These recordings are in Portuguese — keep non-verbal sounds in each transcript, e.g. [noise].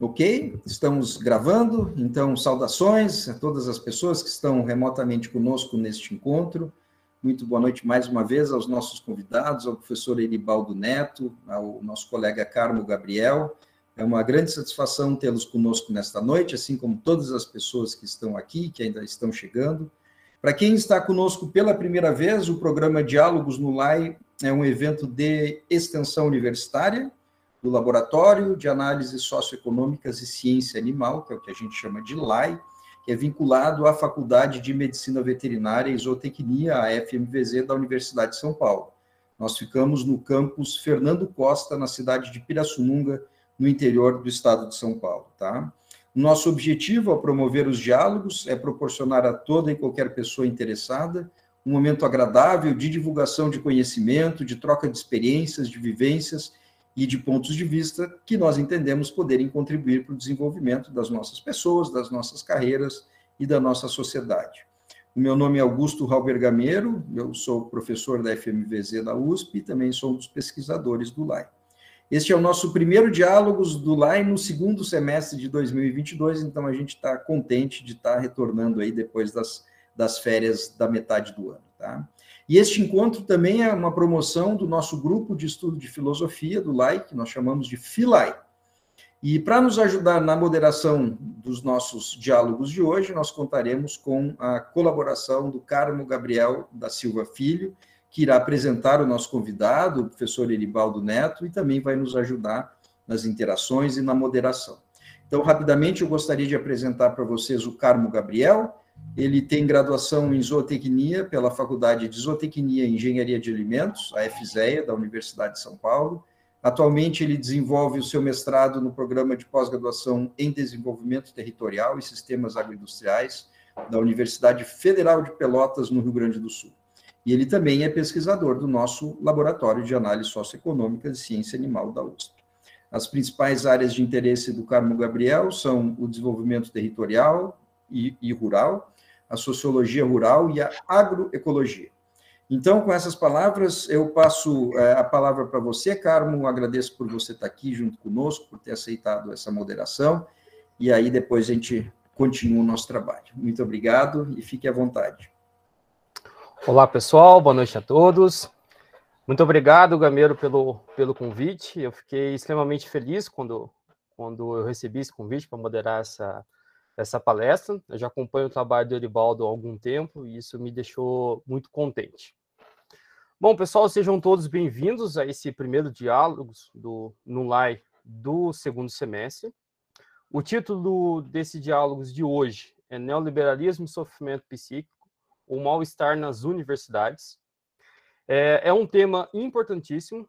Ok, estamos gravando, então saudações a todas as pessoas que estão remotamente conosco neste encontro. Muito boa noite mais uma vez aos nossos convidados, ao professor Eribaldo Neto, ao nosso colega Carmo Gabriel. É uma grande satisfação tê-los conosco nesta noite, assim como todas as pessoas que estão aqui, que ainda estão chegando. Para quem está conosco pela primeira vez, o programa Diálogos no LAI é um evento de extensão universitária, do Laboratório de Análises Socioeconômicas e Ciência Animal, que é o que a gente chama de LAI, que é vinculado à Faculdade de Medicina Veterinária e Zootecnia, a FMVZ, da Universidade de São Paulo. Nós ficamos no campus Fernando Costa, na cidade de Pirassununga, no interior do estado de São Paulo, tá? Nosso objetivo ao promover os diálogos é proporcionar a toda e qualquer pessoa interessada um momento agradável de divulgação de conhecimento, de troca de experiências, de vivências e de pontos de vista que nós entendemos poderem contribuir para o desenvolvimento das nossas pessoas, das nossas carreiras e da nossa sociedade. O meu nome é Augusto Raul Bergameiro, eu sou professor da FMVZ da USP e também sou um dos pesquisadores do LAI. Este é o nosso primeiro Diálogos do LAI no segundo semestre de 2022, então a gente está contente de estar tá retornando aí depois das, das férias da metade do ano, tá? E este encontro também é uma promoção do nosso grupo de estudo de filosofia do LAI, que nós chamamos de FILAI. E para nos ajudar na moderação dos nossos diálogos de hoje, nós contaremos com a colaboração do Carmo Gabriel da Silva Filho, que irá apresentar o nosso convidado, o professor Eribaldo Neto, e também vai nos ajudar nas interações e na moderação. Então, rapidamente, eu gostaria de apresentar para vocês o Carmo Gabriel, ele tem graduação em zootecnia pela Faculdade de Zootecnia e Engenharia de Alimentos, a FZEA, da Universidade de São Paulo. Atualmente, ele desenvolve o seu mestrado no programa de pós-graduação em Desenvolvimento Territorial e Sistemas Agroindustriais da Universidade Federal de Pelotas, no Rio Grande do Sul. E ele também é pesquisador do nosso Laboratório de Análise Socioeconômica e Ciência Animal da USP. As principais áreas de interesse do Carmo Gabriel são o desenvolvimento territorial e, e rural, a sociologia rural e a agroecologia. Então, com essas palavras, eu passo é, a palavra para você, Carmo. Agradeço por você estar aqui junto conosco, por ter aceitado essa moderação. E aí, depois a gente continua o nosso trabalho. Muito obrigado e fique à vontade. Olá, pessoal. Boa noite a todos. Muito obrigado, Gameiro, pelo, pelo convite. Eu fiquei extremamente feliz quando, quando eu recebi esse convite para moderar essa, essa palestra. Eu já acompanho o trabalho do Eribaldo há algum tempo e isso me deixou muito contente. Bom, pessoal, sejam todos bem-vindos a esse primeiro diálogo do NULAI do segundo semestre. O título desse diálogos de hoje é Neoliberalismo e Sofrimento Psíquico, o mal-estar nas universidades. É, é um tema importantíssimo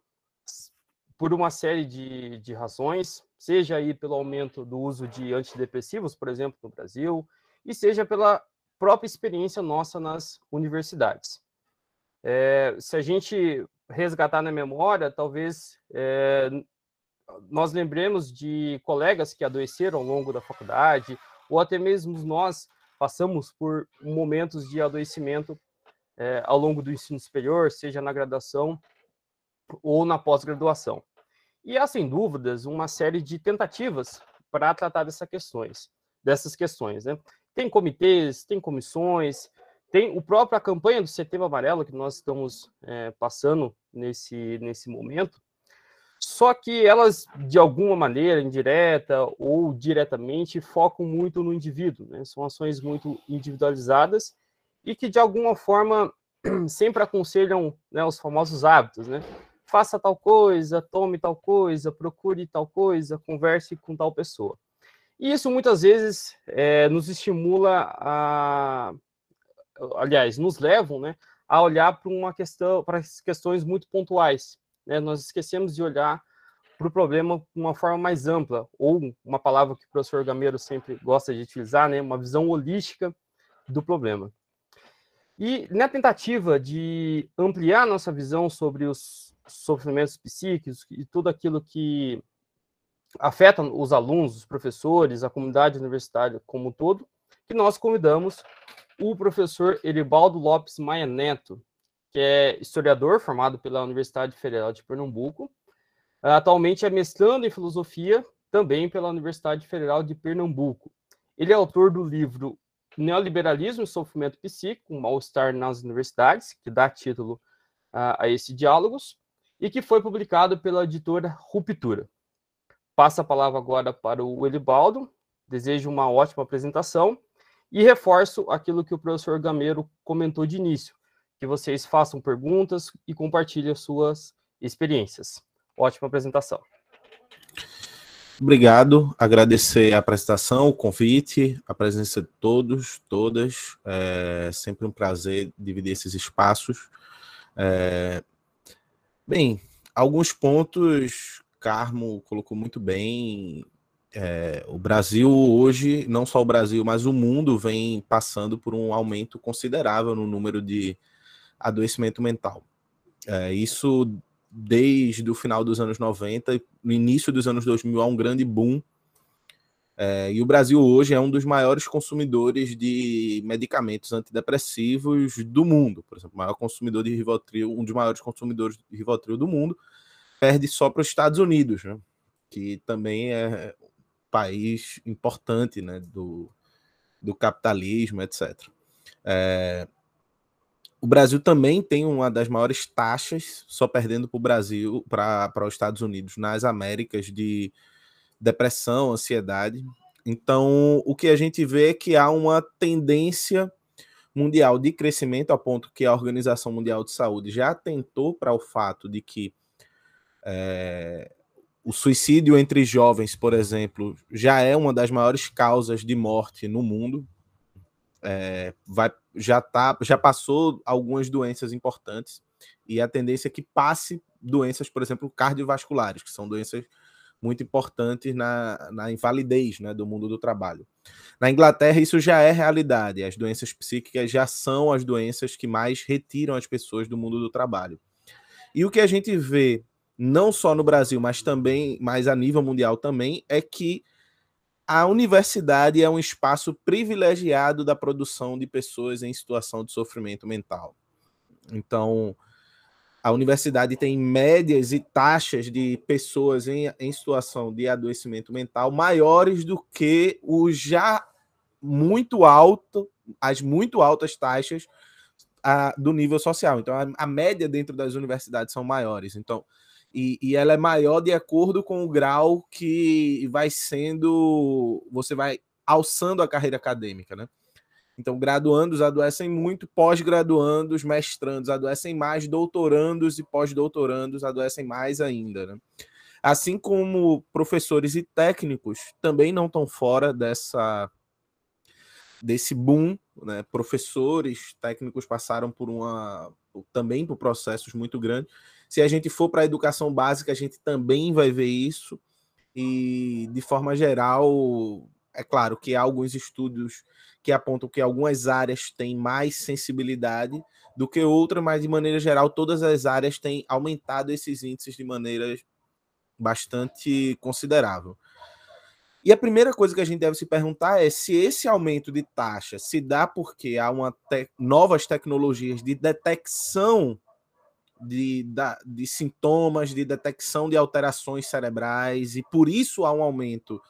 por uma série de, de razões seja aí pelo aumento do uso de antidepressivos, por exemplo, no Brasil, e seja pela própria experiência nossa nas universidades. É, se a gente resgatar na memória, talvez é, nós lembremos de colegas que adoeceram ao longo da faculdade, ou até mesmo nós passamos por momentos de adoecimento é, ao longo do ensino superior, seja na graduação ou na pós-graduação. E há, sem dúvidas, uma série de tentativas para tratar dessas questões, dessas questões. Né? Tem comitês, tem comissões, tem o própria campanha do Setembro Amarelo que nós estamos é, passando nesse, nesse momento, só que elas, de alguma maneira, indireta ou diretamente, focam muito no indivíduo, né? são ações muito individualizadas e que, de alguma forma, [clears throat] sempre aconselham né, os famosos hábitos, né? Faça tal coisa, tome tal coisa, procure tal coisa, converse com tal pessoa. E isso muitas vezes é, nos estimula a, aliás, nos levam, né, a olhar para uma questão, para questões muito pontuais. Né? Nós esquecemos de olhar para o problema de uma forma mais ampla, ou uma palavra que o professor Gameiro sempre gosta de utilizar, né, uma visão holística do problema. E na tentativa de ampliar nossa visão sobre os sofrimentos psíquicos e tudo aquilo que afeta os alunos, os professores, a comunidade universitária como um todo, que nós convidamos o professor Eribaldo Lopes Maia Neto, que é historiador formado pela Universidade Federal de Pernambuco, atualmente é mestrando em filosofia, também pela Universidade Federal de Pernambuco. Ele é autor do livro Neoliberalismo e Sofrimento Psíquico, mal-estar nas universidades, que dá título a, a esse diálogos, e que foi publicado pela editora Ruptura. Passa a palavra agora para o Elibaldo, desejo uma ótima apresentação e reforço aquilo que o professor Gameiro comentou de início, que vocês façam perguntas e compartilhem suas experiências. Ótima apresentação. Obrigado, agradecer a apresentação, o convite, a presença de todos, todas. É sempre um prazer dividir esses espaços. É... Bem, alguns pontos, Carmo colocou muito bem. É, o Brasil hoje, não só o Brasil, mas o mundo vem passando por um aumento considerável no número de adoecimento mental. É, isso desde o final dos anos 90, no início dos anos 2000, há um grande boom. É, e o Brasil hoje é um dos maiores consumidores de medicamentos antidepressivos do mundo. Por exemplo, o maior consumidor de Rivotril, um dos maiores consumidores de Rivotril do mundo, perde só para os Estados Unidos, né? que também é um país importante né? do, do capitalismo, etc. É, o Brasil também tem uma das maiores taxas, só perdendo para o Brasil, para os Estados Unidos, nas Américas, de depressão, ansiedade. Então, o que a gente vê é que há uma tendência mundial de crescimento, a ponto que a Organização Mundial de Saúde já atentou para o fato de que é, o suicídio entre jovens, por exemplo, já é uma das maiores causas de morte no mundo é, vai, já, tá, já passou algumas doenças importantes e a tendência é que passe doenças, por exemplo, cardiovasculares, que são doenças muito importantes na, na invalidez né, do mundo do trabalho. Na Inglaterra, isso já é realidade. As doenças psíquicas já são as doenças que mais retiram as pessoas do mundo do trabalho. E o que a gente vê, não só no Brasil, mas também, mas a nível mundial também, é que a universidade é um espaço privilegiado da produção de pessoas em situação de sofrimento mental. Então, a universidade tem médias e taxas de pessoas em, em situação de adoecimento mental maiores do que o já muito alto, as muito altas taxas a, do nível social. Então, a, a média dentro das universidades são maiores. Então, e, e, ela é maior de acordo com o grau que vai sendo. Você vai alçando a carreira acadêmica, né? Então, graduandos adoecem muito, pós-graduandos, mestrandos adoecem mais, doutorandos e pós-doutorandos adoecem mais ainda, né? Assim como professores e técnicos também não estão fora dessa desse boom, né? Professores, técnicos passaram por uma também por processos muito grandes se a gente for para a educação básica, a gente também vai ver isso. E, de forma geral, é claro que há alguns estudos que apontam que algumas áreas têm mais sensibilidade do que outras, mas, de maneira geral, todas as áreas têm aumentado esses índices de maneira bastante considerável. E a primeira coisa que a gente deve se perguntar é se esse aumento de taxa se dá porque há uma te novas tecnologias de detecção de, de sintomas, de detecção de alterações cerebrais, e por isso há um aumento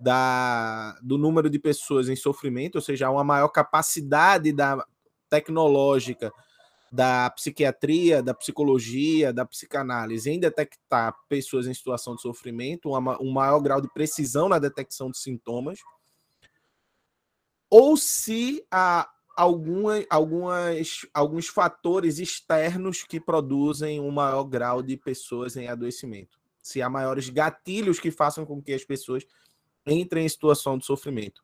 da, do número de pessoas em sofrimento, ou seja, há uma maior capacidade da tecnológica da psiquiatria, da psicologia, da psicanálise em detectar pessoas em situação de sofrimento, uma, um maior grau de precisão na detecção de sintomas, ou se a, alguma, algumas, alguns fatores externos que produzem um maior grau de pessoas em adoecimento. Se há maiores gatilhos que façam com que as pessoas entrem em situação de sofrimento.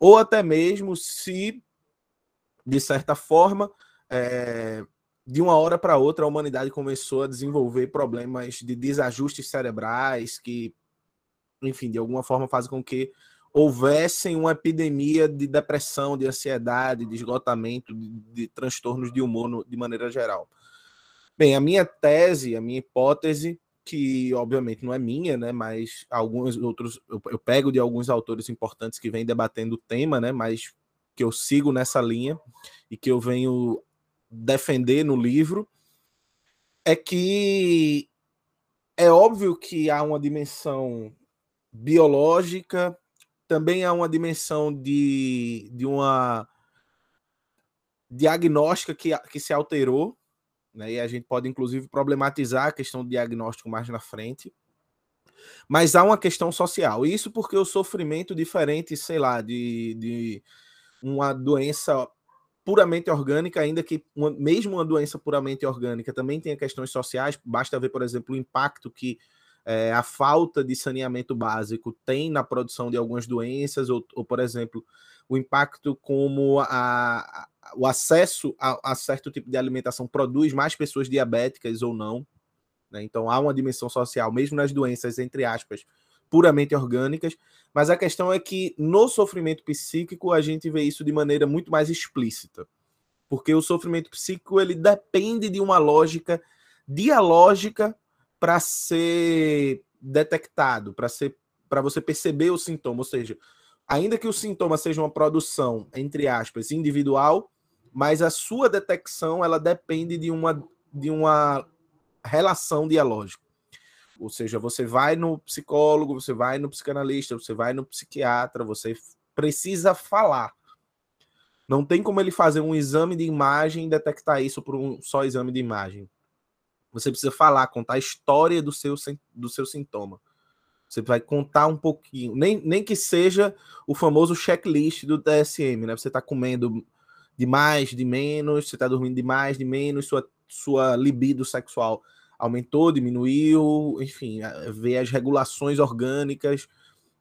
Ou até mesmo se, de certa forma, é, de uma hora para outra, a humanidade começou a desenvolver problemas de desajustes cerebrais que, enfim, de alguma forma fazem com que houvessem uma epidemia de depressão, de ansiedade, de esgotamento, de, de transtornos de humor no, de maneira geral. Bem, a minha tese, a minha hipótese, que obviamente não é minha, né, mas alguns outros, eu, eu pego de alguns autores importantes que vêm debatendo o tema, né, mas que eu sigo nessa linha e que eu venho defender no livro, é que é óbvio que há uma dimensão biológica, também há uma dimensão de, de uma diagnóstica que, que se alterou, né? e a gente pode inclusive problematizar a questão do diagnóstico mais na frente. Mas há uma questão social. Isso porque o sofrimento diferente, sei lá, de, de uma doença puramente orgânica, ainda que uma, mesmo uma doença puramente orgânica também tenha questões sociais, basta ver, por exemplo, o impacto que é, a falta de saneamento básico tem na produção de algumas doenças, ou, ou por exemplo, o impacto como a, o acesso a, a, certo tipo de alimentação produz mais pessoas diabéticas ou não. Né? Então há uma dimensão social, mesmo nas doenças, entre aspas, puramente orgânicas, mas a questão é que no sofrimento psíquico a gente vê isso de maneira muito mais explícita. Porque o sofrimento psíquico ele depende de uma lógica dialógica para ser detectado, para ser para você perceber o sintoma, ou seja, ainda que o sintoma seja uma produção entre aspas individual, mas a sua detecção ela depende de uma de uma relação dialógica. Ou seja, você vai no psicólogo, você vai no psicanalista, você vai no psiquiatra, você precisa falar. Não tem como ele fazer um exame de imagem e detectar isso por um só exame de imagem. Você precisa falar, contar a história do seu, do seu sintoma. Você vai contar um pouquinho, nem, nem que seja o famoso checklist do DSM, né? Você está comendo de mais, de menos, você está dormindo de mais, de menos, sua, sua libido sexual aumentou, diminuiu, enfim, ver as regulações orgânicas,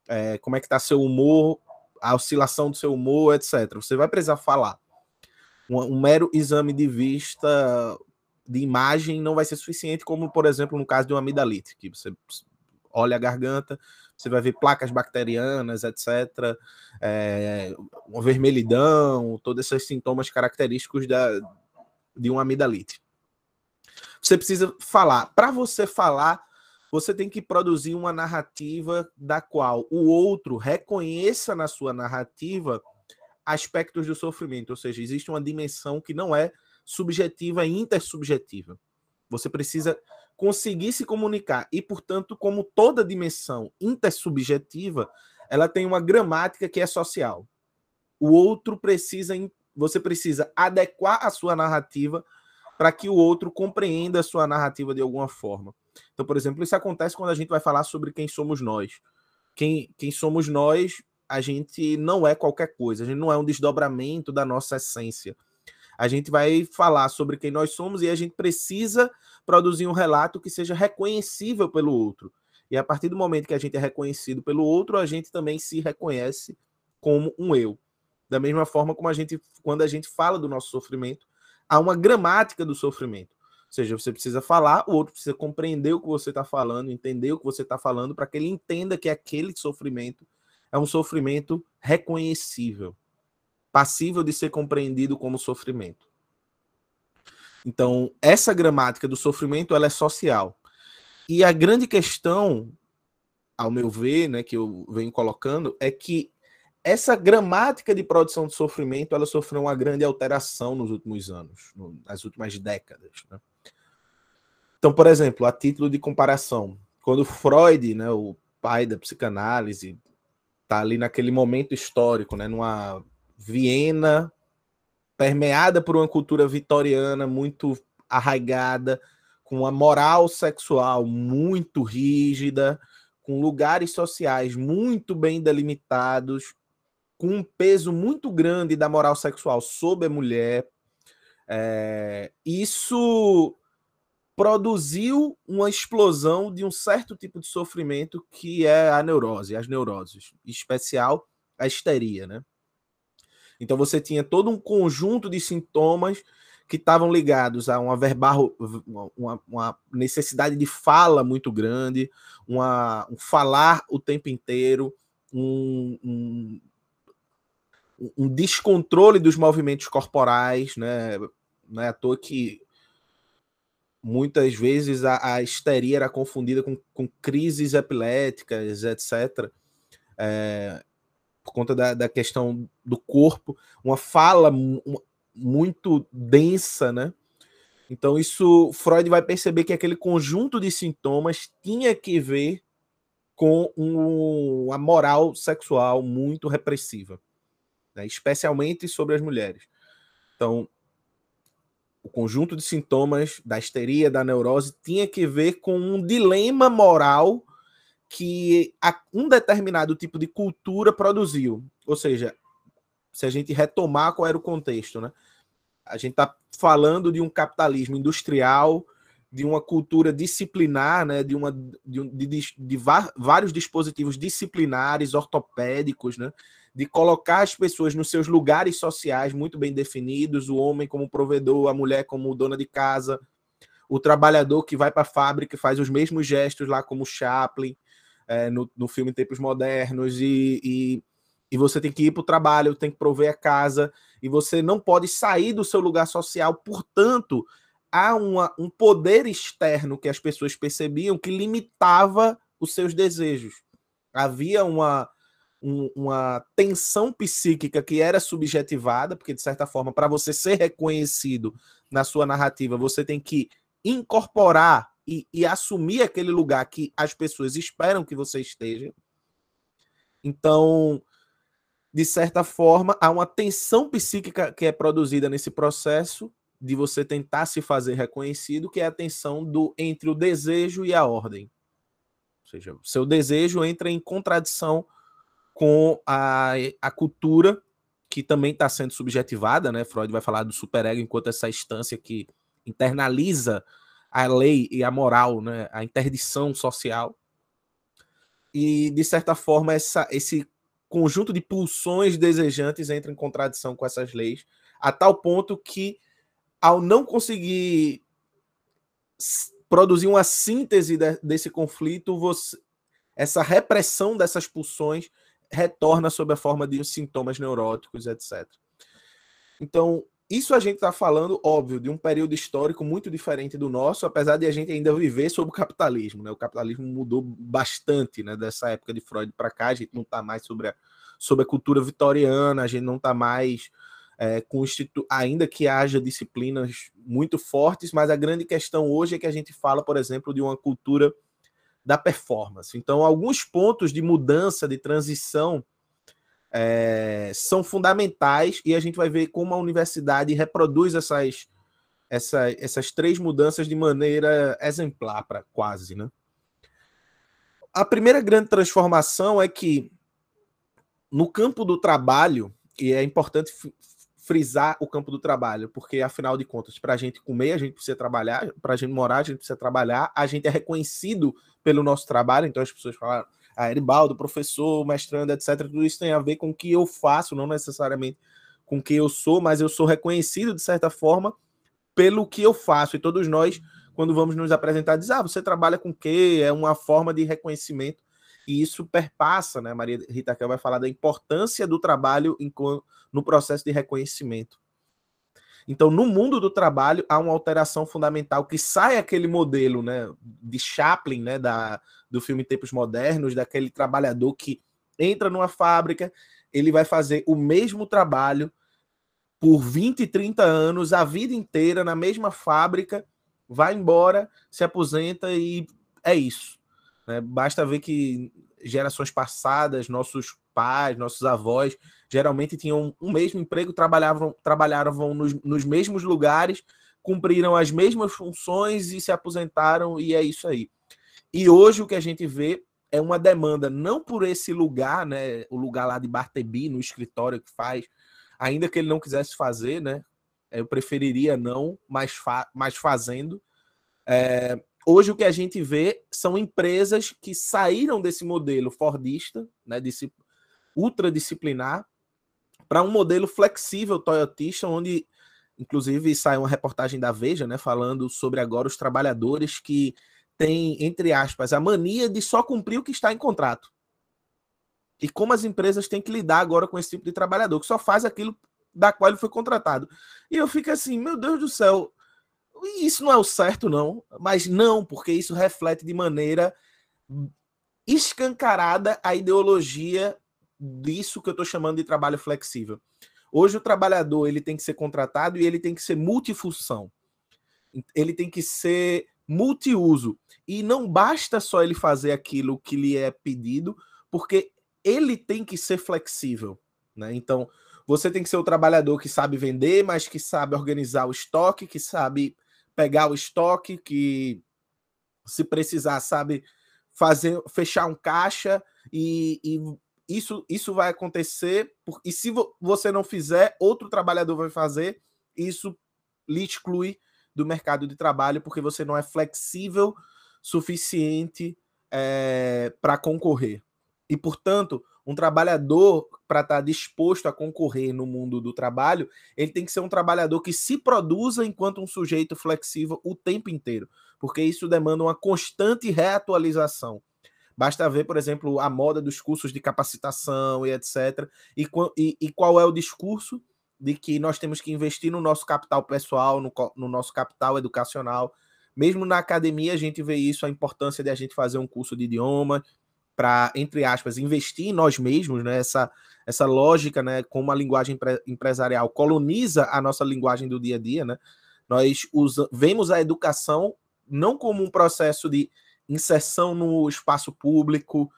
é, como é que está seu humor, a oscilação do seu humor, etc. Você vai precisar falar. Um, um, mero exame de vista, de imagem, não vai ser suficiente, como, por exemplo, no caso de uma amidalite, que você olha a garganta, você vai ver placas bacterianas, etc., é, uma vermelhidão, todos esses sintomas característicos da, de uma amidalite. Você precisa falar. Para você falar, você tem que produzir uma narrativa da qual o outro reconheça na sua narrativa aspectos do sofrimento, ou seja, existe uma dimensão que não é subjetiva e intersubjetiva. Você precisa conseguir se comunicar e, portanto, como toda dimensão intersubjetiva, ela tem uma gramática que é social. O outro precisa, você precisa adequar a sua narrativa para que o outro compreenda a sua narrativa de alguma forma. Então, por exemplo, isso acontece quando a gente vai falar sobre quem somos nós. Quem, quem somos nós, a gente não é qualquer coisa, a gente não é um desdobramento da nossa essência. A gente vai falar sobre quem nós somos e a gente precisa produzir um relato que seja reconhecível pelo outro. E a partir do momento que a gente é reconhecido pelo outro, a gente também se reconhece como um eu. Da mesma forma como a gente, quando a gente fala do nosso sofrimento, há uma gramática do sofrimento. Ou seja, você precisa falar, o outro precisa compreender o que você está falando, entender o que você está falando, para que ele entenda que aquele sofrimento é um sofrimento reconhecível, passível de ser compreendido como sofrimento. Então, essa gramática do sofrimento ela é social. E a grande questão, ao meu ver, né, que eu venho colocando, é que essa gramática de produção de sofrimento ela sofreu uma grande alteração nos últimos anos, nas últimas décadas. Né? Então, por exemplo, a título de comparação, quando Freud, né, o pai da psicanálise, está ali naquele momento histórico, né, numa Viena permeada por uma cultura vitoriana muito arraigada, com uma moral sexual muito rígida, com lugares sociais muito bem delimitados, com um peso muito grande da moral sexual sobre a mulher. É, isso produziu uma explosão de um certo tipo de sofrimento que é a neurose, as neuroses, em especial a histeria, né? Então você tinha todo um conjunto de sintomas que estavam ligados a uma verbal, uma, uma, necessidade de fala muito grande, uma, um falar o tempo inteiro, um, um um descontrole dos movimentos corporais, né? Não é à toa que muitas vezes a, a histeria era confundida com, com crises epiléticas, etc. É, por conta da, da, questão do corpo, uma fala muito densa, né? Então, isso Freud vai perceber que aquele conjunto de sintomas tinha que ver com um, uma moral sexual muito repressiva, né? especialmente sobre as mulheres. Então, o conjunto de sintomas da histeria, da neurose, tinha que ver com um dilema moral que um determinado tipo de cultura produziu. Ou seja, se a gente retomar qual era o contexto, né? A gente está falando de um capitalismo industrial, de uma cultura disciplinar, né? De, uma, de, de, de vários dispositivos disciplinares, ortopédicos, né? de colocar as pessoas nos seus lugares sociais muito bem definidos, o homem como provedor, a mulher como dona de casa, o trabalhador que vai para a fábrica e faz os mesmos gestos lá como Chaplin, é, no, no filme Tempos Modernos, e, e, e você tem que ir para o trabalho, tem que prover a casa, e você não pode sair do seu lugar social, portanto, há uma, um poder externo que as pessoas percebiam que limitava os seus desejos. Havia uma, um, uma tensão psíquica que era subjetivada, porque, de certa forma, para você ser reconhecido na sua narrativa, você tem que incorporar e, e, assumir aquele lugar que as pessoas esperam que você esteja. Então, de certa forma, há uma tensão psíquica que é produzida nesse processo de você tentar se fazer reconhecido, que é a tensão do entre o desejo e a ordem. Ou seja, seu desejo entra em contradição com a, a cultura que também está sendo subjetivada, né? Freud vai falar do superego enquanto essa instância que internaliza a lei e a moral, né? A interdição social. E, de certa forma, essa, esse conjunto de pulsões desejantes entra em contradição com essas leis, a tal ponto que, ao não conseguir produzir uma síntese de, desse conflito, você, essa repressão dessas pulsões retorna sob a forma de sintomas neuróticos, etc. Então, isso a gente está falando, óbvio, de um período histórico muito diferente do nosso, apesar de a gente ainda viver sob o capitalismo. Né? O capitalismo mudou bastante né? dessa época de Freud para cá, a gente não está mais sobre a, sobre a cultura vitoriana, a gente não está mais é, institu ainda que haja disciplinas muito fortes, mas a grande questão hoje é que a gente fala, por exemplo, de uma cultura da performance. Então, alguns pontos de mudança, de transição, é, são fundamentais e a gente vai ver como a universidade reproduz essas, essa, essas três mudanças de maneira exemplar, para quase. Né? A primeira grande transformação é que no campo do trabalho, e é importante frisar o campo do trabalho, porque afinal de contas, para a gente comer, a gente precisa trabalhar, para a gente morar, a gente precisa trabalhar, a gente é reconhecido pelo nosso trabalho, então as pessoas falam, a Eribaldo, professor, mestrando, etc. Tudo isso tem a ver com o que eu faço, não necessariamente com o que eu sou, mas eu sou reconhecido de certa forma pelo que eu faço. E todos nós, quando vamos nos apresentar, diz: Ah, você trabalha com o quê? É uma forma de reconhecimento. E isso perpassa, né? Maria Rita Kel vai falar da importância do trabalho no processo de reconhecimento. Então, no mundo do trabalho, há uma alteração fundamental que sai aquele modelo né, de Chaplin, né, da, do filme Tempos Modernos, daquele trabalhador que entra numa fábrica, ele vai fazer o mesmo trabalho por 20, 30 anos, a vida inteira, na mesma fábrica, vai embora, se aposenta e é isso. Né? Basta ver que gerações passadas, nossos pais, nossos avós, geralmente tinham um mesmo emprego, trabalhavam, trabalhavam nos, nos mesmos lugares, cumpriram as mesmas funções e se aposentaram, e é isso aí. E hoje o que a gente vê é uma demanda, não por esse lugar, né? O lugar lá de Bartebi, no escritório que faz, ainda que ele não quisesse fazer, né? Eu preferiria não, mas, fa mas fazendo. É, hoje o que a gente vê são empresas que saíram desse modelo fordista, né, desse ultradisciplinar, para um modelo flexível toyotista, onde inclusive sai uma reportagem da Veja, né, falando sobre agora os trabalhadores que têm, entre aspas, a mania de só cumprir o que está em contrato. E como as empresas têm que lidar agora com esse tipo de trabalhador, que só faz aquilo da qual ele foi contratado. E eu fico assim, meu Deus do céu, isso não é o certo, não. Mas não, porque isso reflete de maneira escancarada a ideologia disso que eu estou chamando de trabalho flexível. Hoje o trabalhador ele tem que ser contratado e ele tem que ser multifunção. Ele tem que ser multiuso. E não basta só ele fazer aquilo que lhe é pedido, porque ele tem que ser flexível. Né? Então, você tem que ser o trabalhador que sabe vender, mas que sabe organizar o estoque, que sabe pegar o estoque, que se precisar sabe fazer fechar um caixa e, e isso, isso vai acontecer e se você não fizer, outro trabalhador vai fazer, isso lhe exclui do mercado de trabalho porque você não é flexível suficiente é, eh, para concorrer. E, portanto, um trabalhador, para estar tá disposto a concorrer no mundo do trabalho, ele tem que ser um trabalhador que se produza enquanto um sujeito flexível o tempo inteiro, porque isso demanda uma constante reatualização. Basta ver, por exemplo, a moda dos cursos de capacitação e etc. E, e, e qual é o discurso de que nós temos que investir no nosso capital pessoal, no, no nosso capital educacional. Mesmo na academia, a gente vê isso, a importância de a gente fazer um curso de idioma, para, entre aspas, investir em nós mesmos, né? Essa, essa lógica, né? Como a linguagem empresarial coloniza a nossa linguagem do dia a dia, né? Nós usa, vemos a educação não como um processo de inserção no espaço público,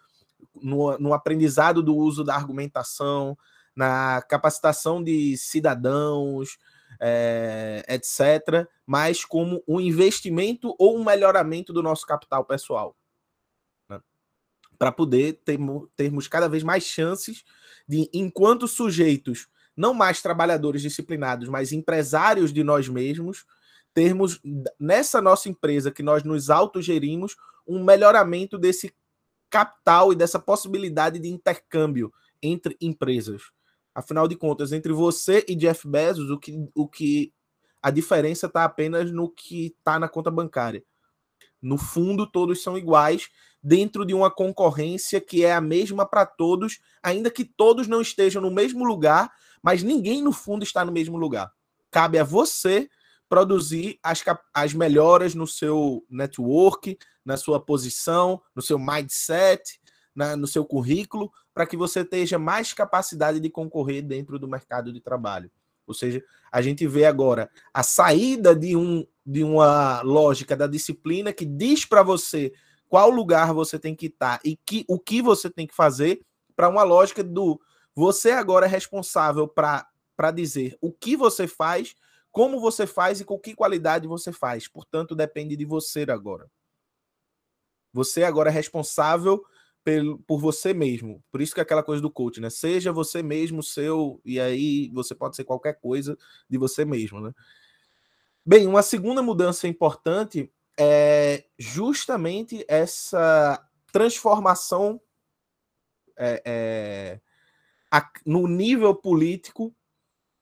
no, no aprendizado do uso da argumentação, na capacitação de cidadãos, é, etc., mas como um investimento ou um melhoramento do nosso capital pessoal para poder termos, termos cada vez mais chances de, enquanto sujeitos, não mais trabalhadores disciplinados, mas empresários de nós mesmos, termos nessa nossa empresa que nós nos autogerimos um melhoramento desse capital e dessa possibilidade de intercâmbio entre empresas. Afinal de contas, entre você e Jeff Bezos, o que, o que a diferença está apenas no que está na conta bancária. No fundo, todos são iguais dentro de uma concorrência que é a mesma para todos, ainda que todos não estejam no mesmo lugar, mas ninguém no fundo está no mesmo lugar. Cabe a você produzir as, as melhoras no seu network, na sua posição, no seu mindset, na, no seu currículo, para que você tenha mais capacidade de concorrer dentro do mercado de trabalho. Ou seja, a gente vê agora a saída de, um, de uma lógica da disciplina que diz para você qual lugar você tem que estar e que, o que você tem que fazer para uma lógica do você agora é responsável para dizer o que você faz, como você faz e com que qualidade você faz. Portanto, depende de você agora. Você agora é responsável por, você mesmo. Por isso que é aquela coisa do coach, né? Seja você mesmo seu, e aí você pode ser qualquer coisa de você mesmo, né? Bem, uma segunda mudança importante é justamente essa transformação é, é, a, no nível político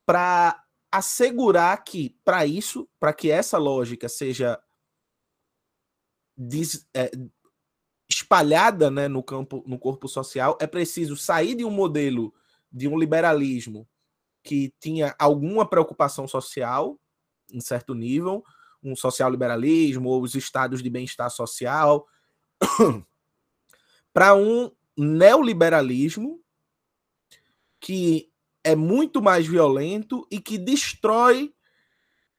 para assegurar que, para isso, para que essa lógica seja des, é, espalhada né, no campo, no corpo social, é preciso sair de um modelo de um liberalismo que tinha alguma preocupação social, em certo nível, um social-liberalismo ou os estados de bem-estar social, [coughs] para um neoliberalismo que é muito mais violento e que destrói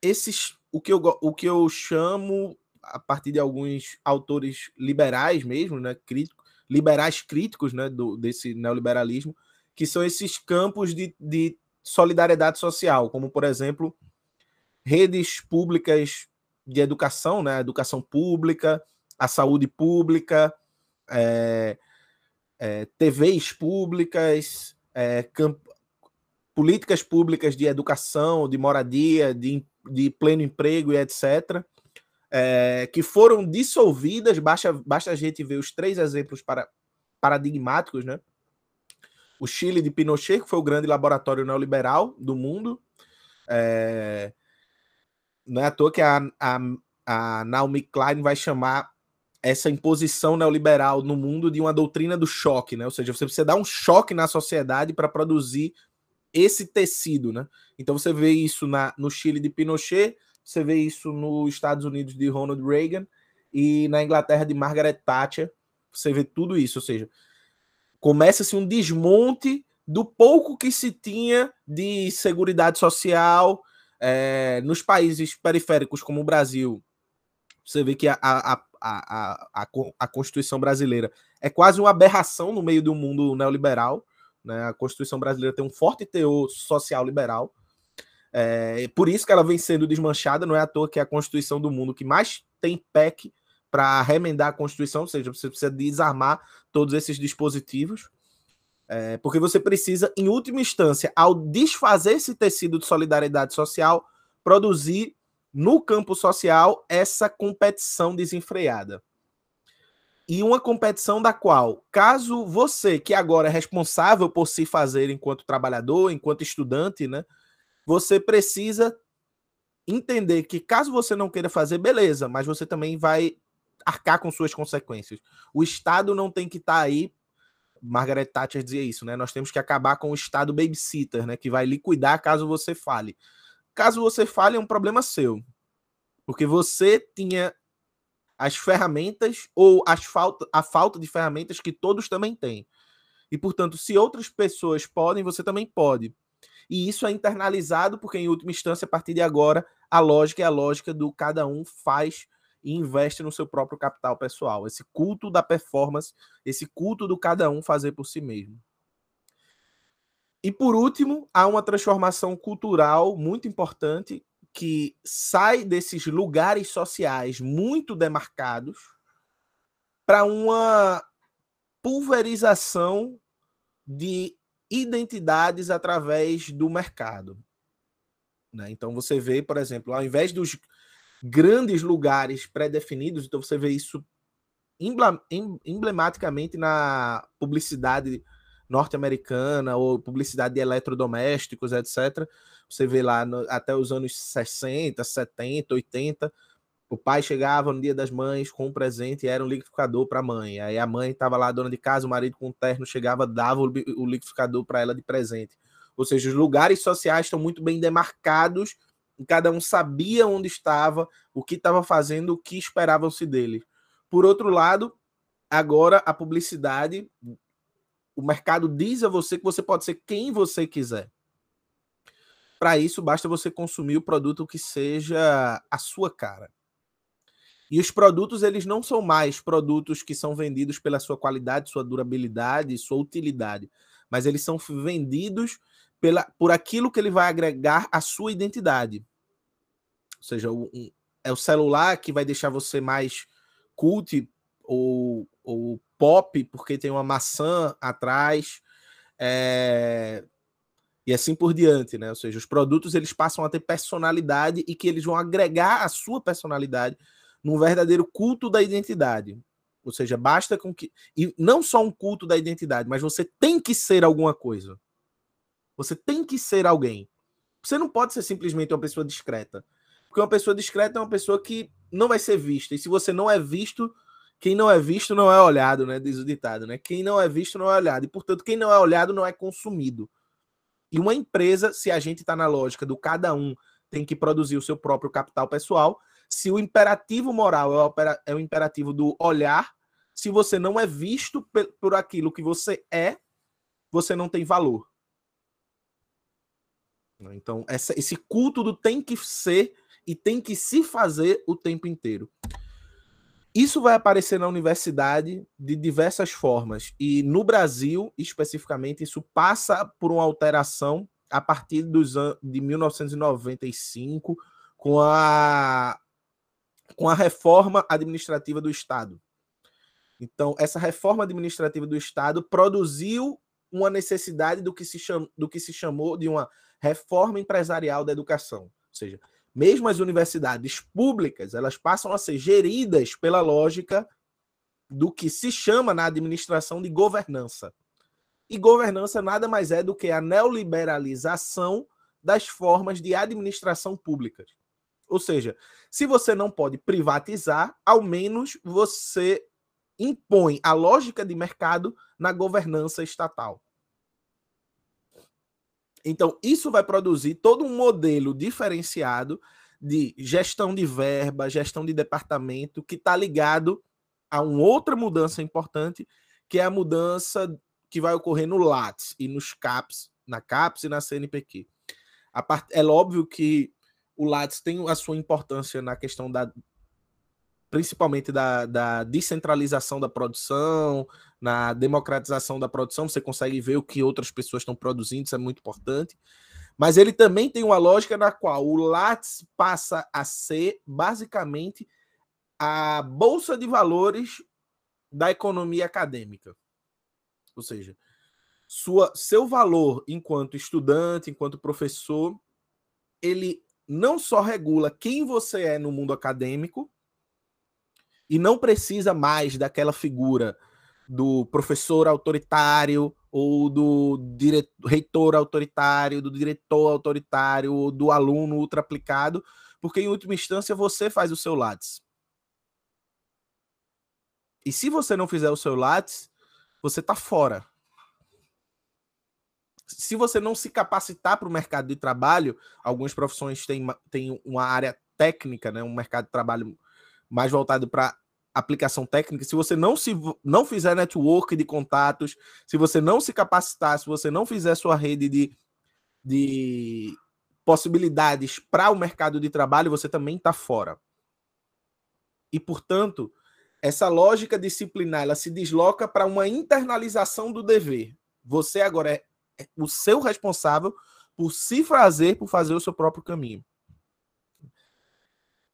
esses o que eu, o que eu chamo a partir de alguns autores liberais mesmo, né, crítico, liberais críticos, né, do, desse neoliberalismo, que são esses campos de, de solidariedade social, como por exemplo redes públicas de educação, né? Educação pública, a saúde pública, é, é, TVs públicas, é, políticas públicas de educação, de moradia, de, de pleno emprego e etc., é, que foram dissolvidas. Basta, basta a gente ver os três exemplos para, paradigmáticos, né? O Chile de Pinochet, que foi o grande laboratório neoliberal do mundo, é, não é à toa que a, a, a Naomi Klein vai chamar essa imposição neoliberal no mundo de uma doutrina do choque, né? Ou seja, você precisa dar um choque na sociedade para produzir esse tecido, né? Então você vê isso na, no Chile de Pinochet, você vê isso nos Estados Unidos de Ronald Reagan e na Inglaterra de Margaret Thatcher, você vê tudo isso, ou seja, começa-se um desmonte do pouco que se tinha de seguridade social, é, nos países periféricos como o Brasil, Você vê que a, a, a, a, a Constituição brasileira é quase uma aberração no meio do mundo neoliberal. Né? A Constituição brasileira tem um forte teor social liberal. É, por isso que ela vem sendo desmanchada, não é à toa que é a Constituição do mundo que mais tem PEC para remendar a Constituição, ou seja, você precisa desarmar todos esses dispositivos. É, porque você precisa, em última instância, ao desfazer esse tecido de solidariedade social, produzir no campo social essa competição desenfreada. E uma competição da qual, caso você, que agora é responsável por se fazer enquanto trabalhador, enquanto estudante, né, você precisa entender que caso você não queira fazer, beleza, mas você também vai arcar com suas consequências. O Estado não tem que estar tá aí Margaret Thatcher dizia isso, né? Nós temos que acabar com o estado babysitter, né? Que vai liquidar caso você fale. Caso você fale, é um problema seu. Porque você tinha as ferramentas ou as falta, a falta de ferramentas que todos também têm. E, portanto, se outras pessoas podem, você também pode. E isso é internalizado, porque, em última instância, a partir de agora, a lógica é a lógica do cada um faz e investe no seu próprio capital pessoal. Esse culto da performance, esse culto do cada um fazer por si mesmo. E por último, há uma transformação cultural muito importante que sai desses lugares sociais muito demarcados para uma pulverização de identidades através do mercado. Né? Então você vê, por exemplo, ao invés dos grandes lugares pré-definidos, então você vê isso emblematicamente na publicidade norte-americana ou publicidade de eletrodomésticos, etc. Você vê lá no, até os anos 60, 70, 80, o pai chegava no dia das mães com um presente e era um liquidificador para a mãe. Aí a mãe estava lá, dona de casa, o marido com um terno chegava, dava o, liquidificador para ela de presente. Ou seja, os lugares sociais estão muito bem demarcados cada um sabia onde estava, o que estava fazendo, o que esperavam-se dele. Por outro lado, agora a publicidade, o mercado diz a você que você pode ser quem você quiser. Para isso, basta você consumir o produto que seja a sua cara. E os produtos, eles não são mais produtos que são vendidos pela sua qualidade, sua durabilidade, sua utilidade, mas eles são vendidos pela, por aquilo que ele vai agregar à sua identidade. Ou seja, um, é o celular que vai deixar você mais cult ou, ou pop, porque tem uma maçã atrás. É... E assim por diante, né? Ou seja, os produtos eles passam a ter personalidade e que eles vão agregar a sua personalidade num verdadeiro culto da identidade. Ou seja, basta com que. E não só um culto da identidade, mas você tem que ser alguma coisa. Você tem que ser alguém. Você não pode ser simplesmente uma pessoa discreta. Porque uma pessoa discreta é uma pessoa que não vai ser vista. E se você não é visto, quem não é visto não é olhado, né? Diz o ditado, né? Quem não é visto não é olhado. E, portanto, quem não é olhado não é consumido. E uma empresa, se a gente está na lógica do cada um tem que produzir o seu próprio capital pessoal, se o imperativo moral é o, é o imperativo do olhar, se você não é visto por aquilo que você é, você não tem valor. Então, essa, esse culto do tem que ser e tem que se fazer o tempo inteiro. Isso vai aparecer na universidade de diversas formas. E no Brasil, especificamente, isso passa por uma alteração a partir dos de 1995, com a, com a reforma administrativa do Estado. Então, essa reforma administrativa do Estado produziu uma necessidade do que se, cham, do que se chamou de uma reforma empresarial da educação. Ou seja, mesmo as universidades públicas, elas passam a ser geridas pela lógica do que se chama na administração de governança. E governança nada mais é do que a neoliberalização das formas de administração públicas. Ou seja, se você não pode privatizar, ao menos você impõe a lógica de mercado na governança estatal. Então, isso vai produzir todo um modelo diferenciado de gestão de verba, gestão de departamento, que está ligado a uma outra mudança importante, que é a mudança que vai ocorrer no LATS e nos CAPS, na CAPS e na CNPq. Part... É óbvio que o LATS tem a sua importância na questão da principalmente da, da descentralização da produção, na democratização da produção, você consegue ver o que outras pessoas estão produzindo, isso é muito importante. Mas ele também tem uma lógica na qual o Lattes passa a ser basicamente a bolsa de valores da economia acadêmica. Ou seja, sua, seu valor enquanto estudante, enquanto professor, ele não só regula quem você é no mundo acadêmico e não precisa mais daquela figura do professor autoritário ou do reitor autoritário, do diretor autoritário, ou do aluno ultra aplicado, porque em última instância você faz o seu Lattes. E se você não fizer o seu Lattes, você está fora se você não se capacitar para o mercado de trabalho, algumas profissões têm, têm uma área técnica, né, um mercado de trabalho mais voltado para aplicação técnica. Se você não se não fizer network de contatos, se você não se capacitar, se você não fizer sua rede de, de possibilidades para o mercado de trabalho, você também está fora. E portanto, essa lógica disciplinar ela se desloca para uma internalização do dever. Você agora é o seu responsável por se fazer, por fazer o seu próprio caminho.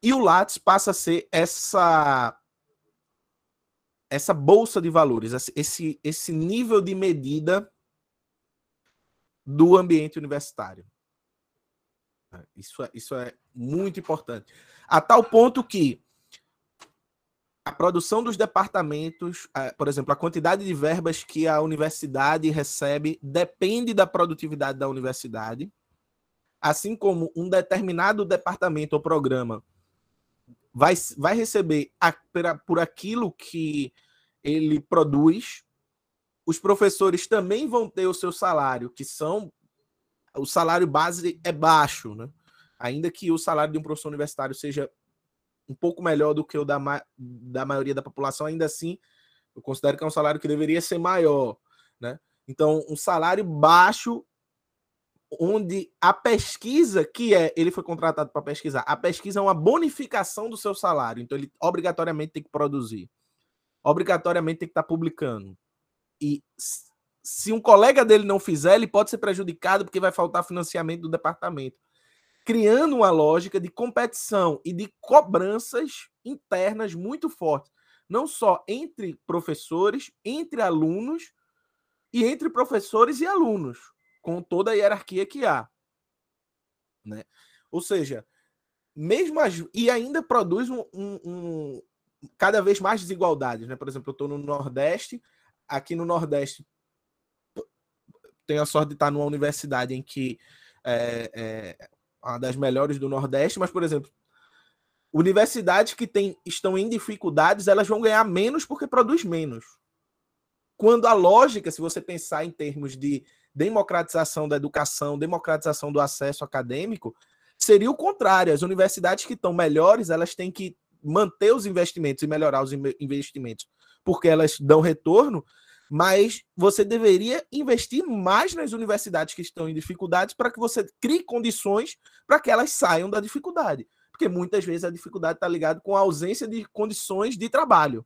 E o Lattes passa a ser essa essa bolsa de valores, esse, esse nível de medida do ambiente universitário. Isso é, isso é muito importante. A tal ponto que a produção dos departamentos, por exemplo, a quantidade de verbas que a universidade recebe depende da produtividade da universidade, assim como um determinado departamento ou programa vai, vai receber a, por aquilo que ele produz. Os professores também vão ter o seu salário, que são o salário base é baixo, né? Ainda que o salário de um professor universitário seja um pouco melhor do que o da, ma da maioria da população, ainda assim, eu considero que é um salário que deveria ser maior, né? Então, um salário baixo, onde a pesquisa, que é, ele foi contratado para pesquisar, a pesquisa é uma bonificação do seu salário, então ele obrigatoriamente tem que produzir, obrigatoriamente tem que estar tá publicando. E se um colega dele não fizer, ele pode ser prejudicado porque vai faltar financiamento do departamento criando uma lógica de competição e de cobranças internas muito fortes, não só entre professores, entre alunos e entre professores e alunos, com toda a hierarquia que há. Né? Ou seja, mesmo as, e ainda produz um, um, um, cada vez mais desigualdades. Né? Por exemplo, eu estou no Nordeste, aqui no Nordeste tenho a sorte de estar numa universidade em que é, é, uma das melhores do Nordeste, mas, por exemplo, universidades que tem, estão em dificuldades, elas vão ganhar menos porque produz menos. Quando a lógica, se você pensar em termos de democratização da educação, democratização do acesso acadêmico, seria o contrário. As universidades que estão melhores, elas têm que manter os investimentos e melhorar os investimentos, porque elas dão retorno, mas você deveria investir mais nas universidades que estão em dificuldades para que você crie condições para que elas saiam da dificuldade. Porque muitas vezes a dificuldade está ligada com a ausência de condições de trabalho.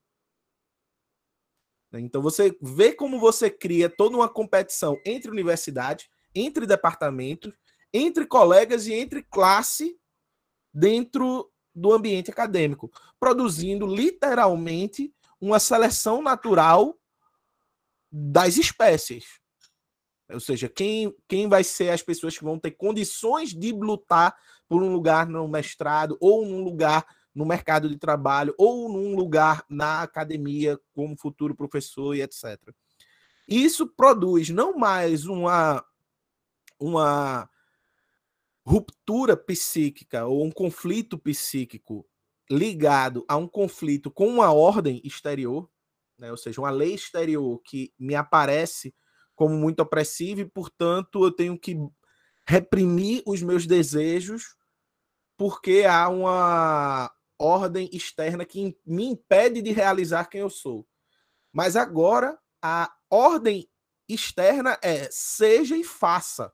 Então você vê como você cria toda uma competição entre universidades, entre departamentos, entre colegas e entre classe dentro do ambiente acadêmico, produzindo literalmente uma seleção natural das espécies. Ou seja, quem, quem vai ser as pessoas que vão ter condições de lutar por um lugar no mestrado, ou num lugar no mercado de trabalho, ou num lugar na academia como futuro professor e etc. Isso produz não mais uma, uma ruptura psíquica ou um conflito psíquico ligado a um conflito com uma ordem exterior, né? ou seja, uma lei exterior que me aparece como muito opressiva e, portanto, eu tenho que reprimir os meus desejos porque há uma ordem externa que me impede de realizar quem eu sou. Mas agora a ordem externa é seja e faça.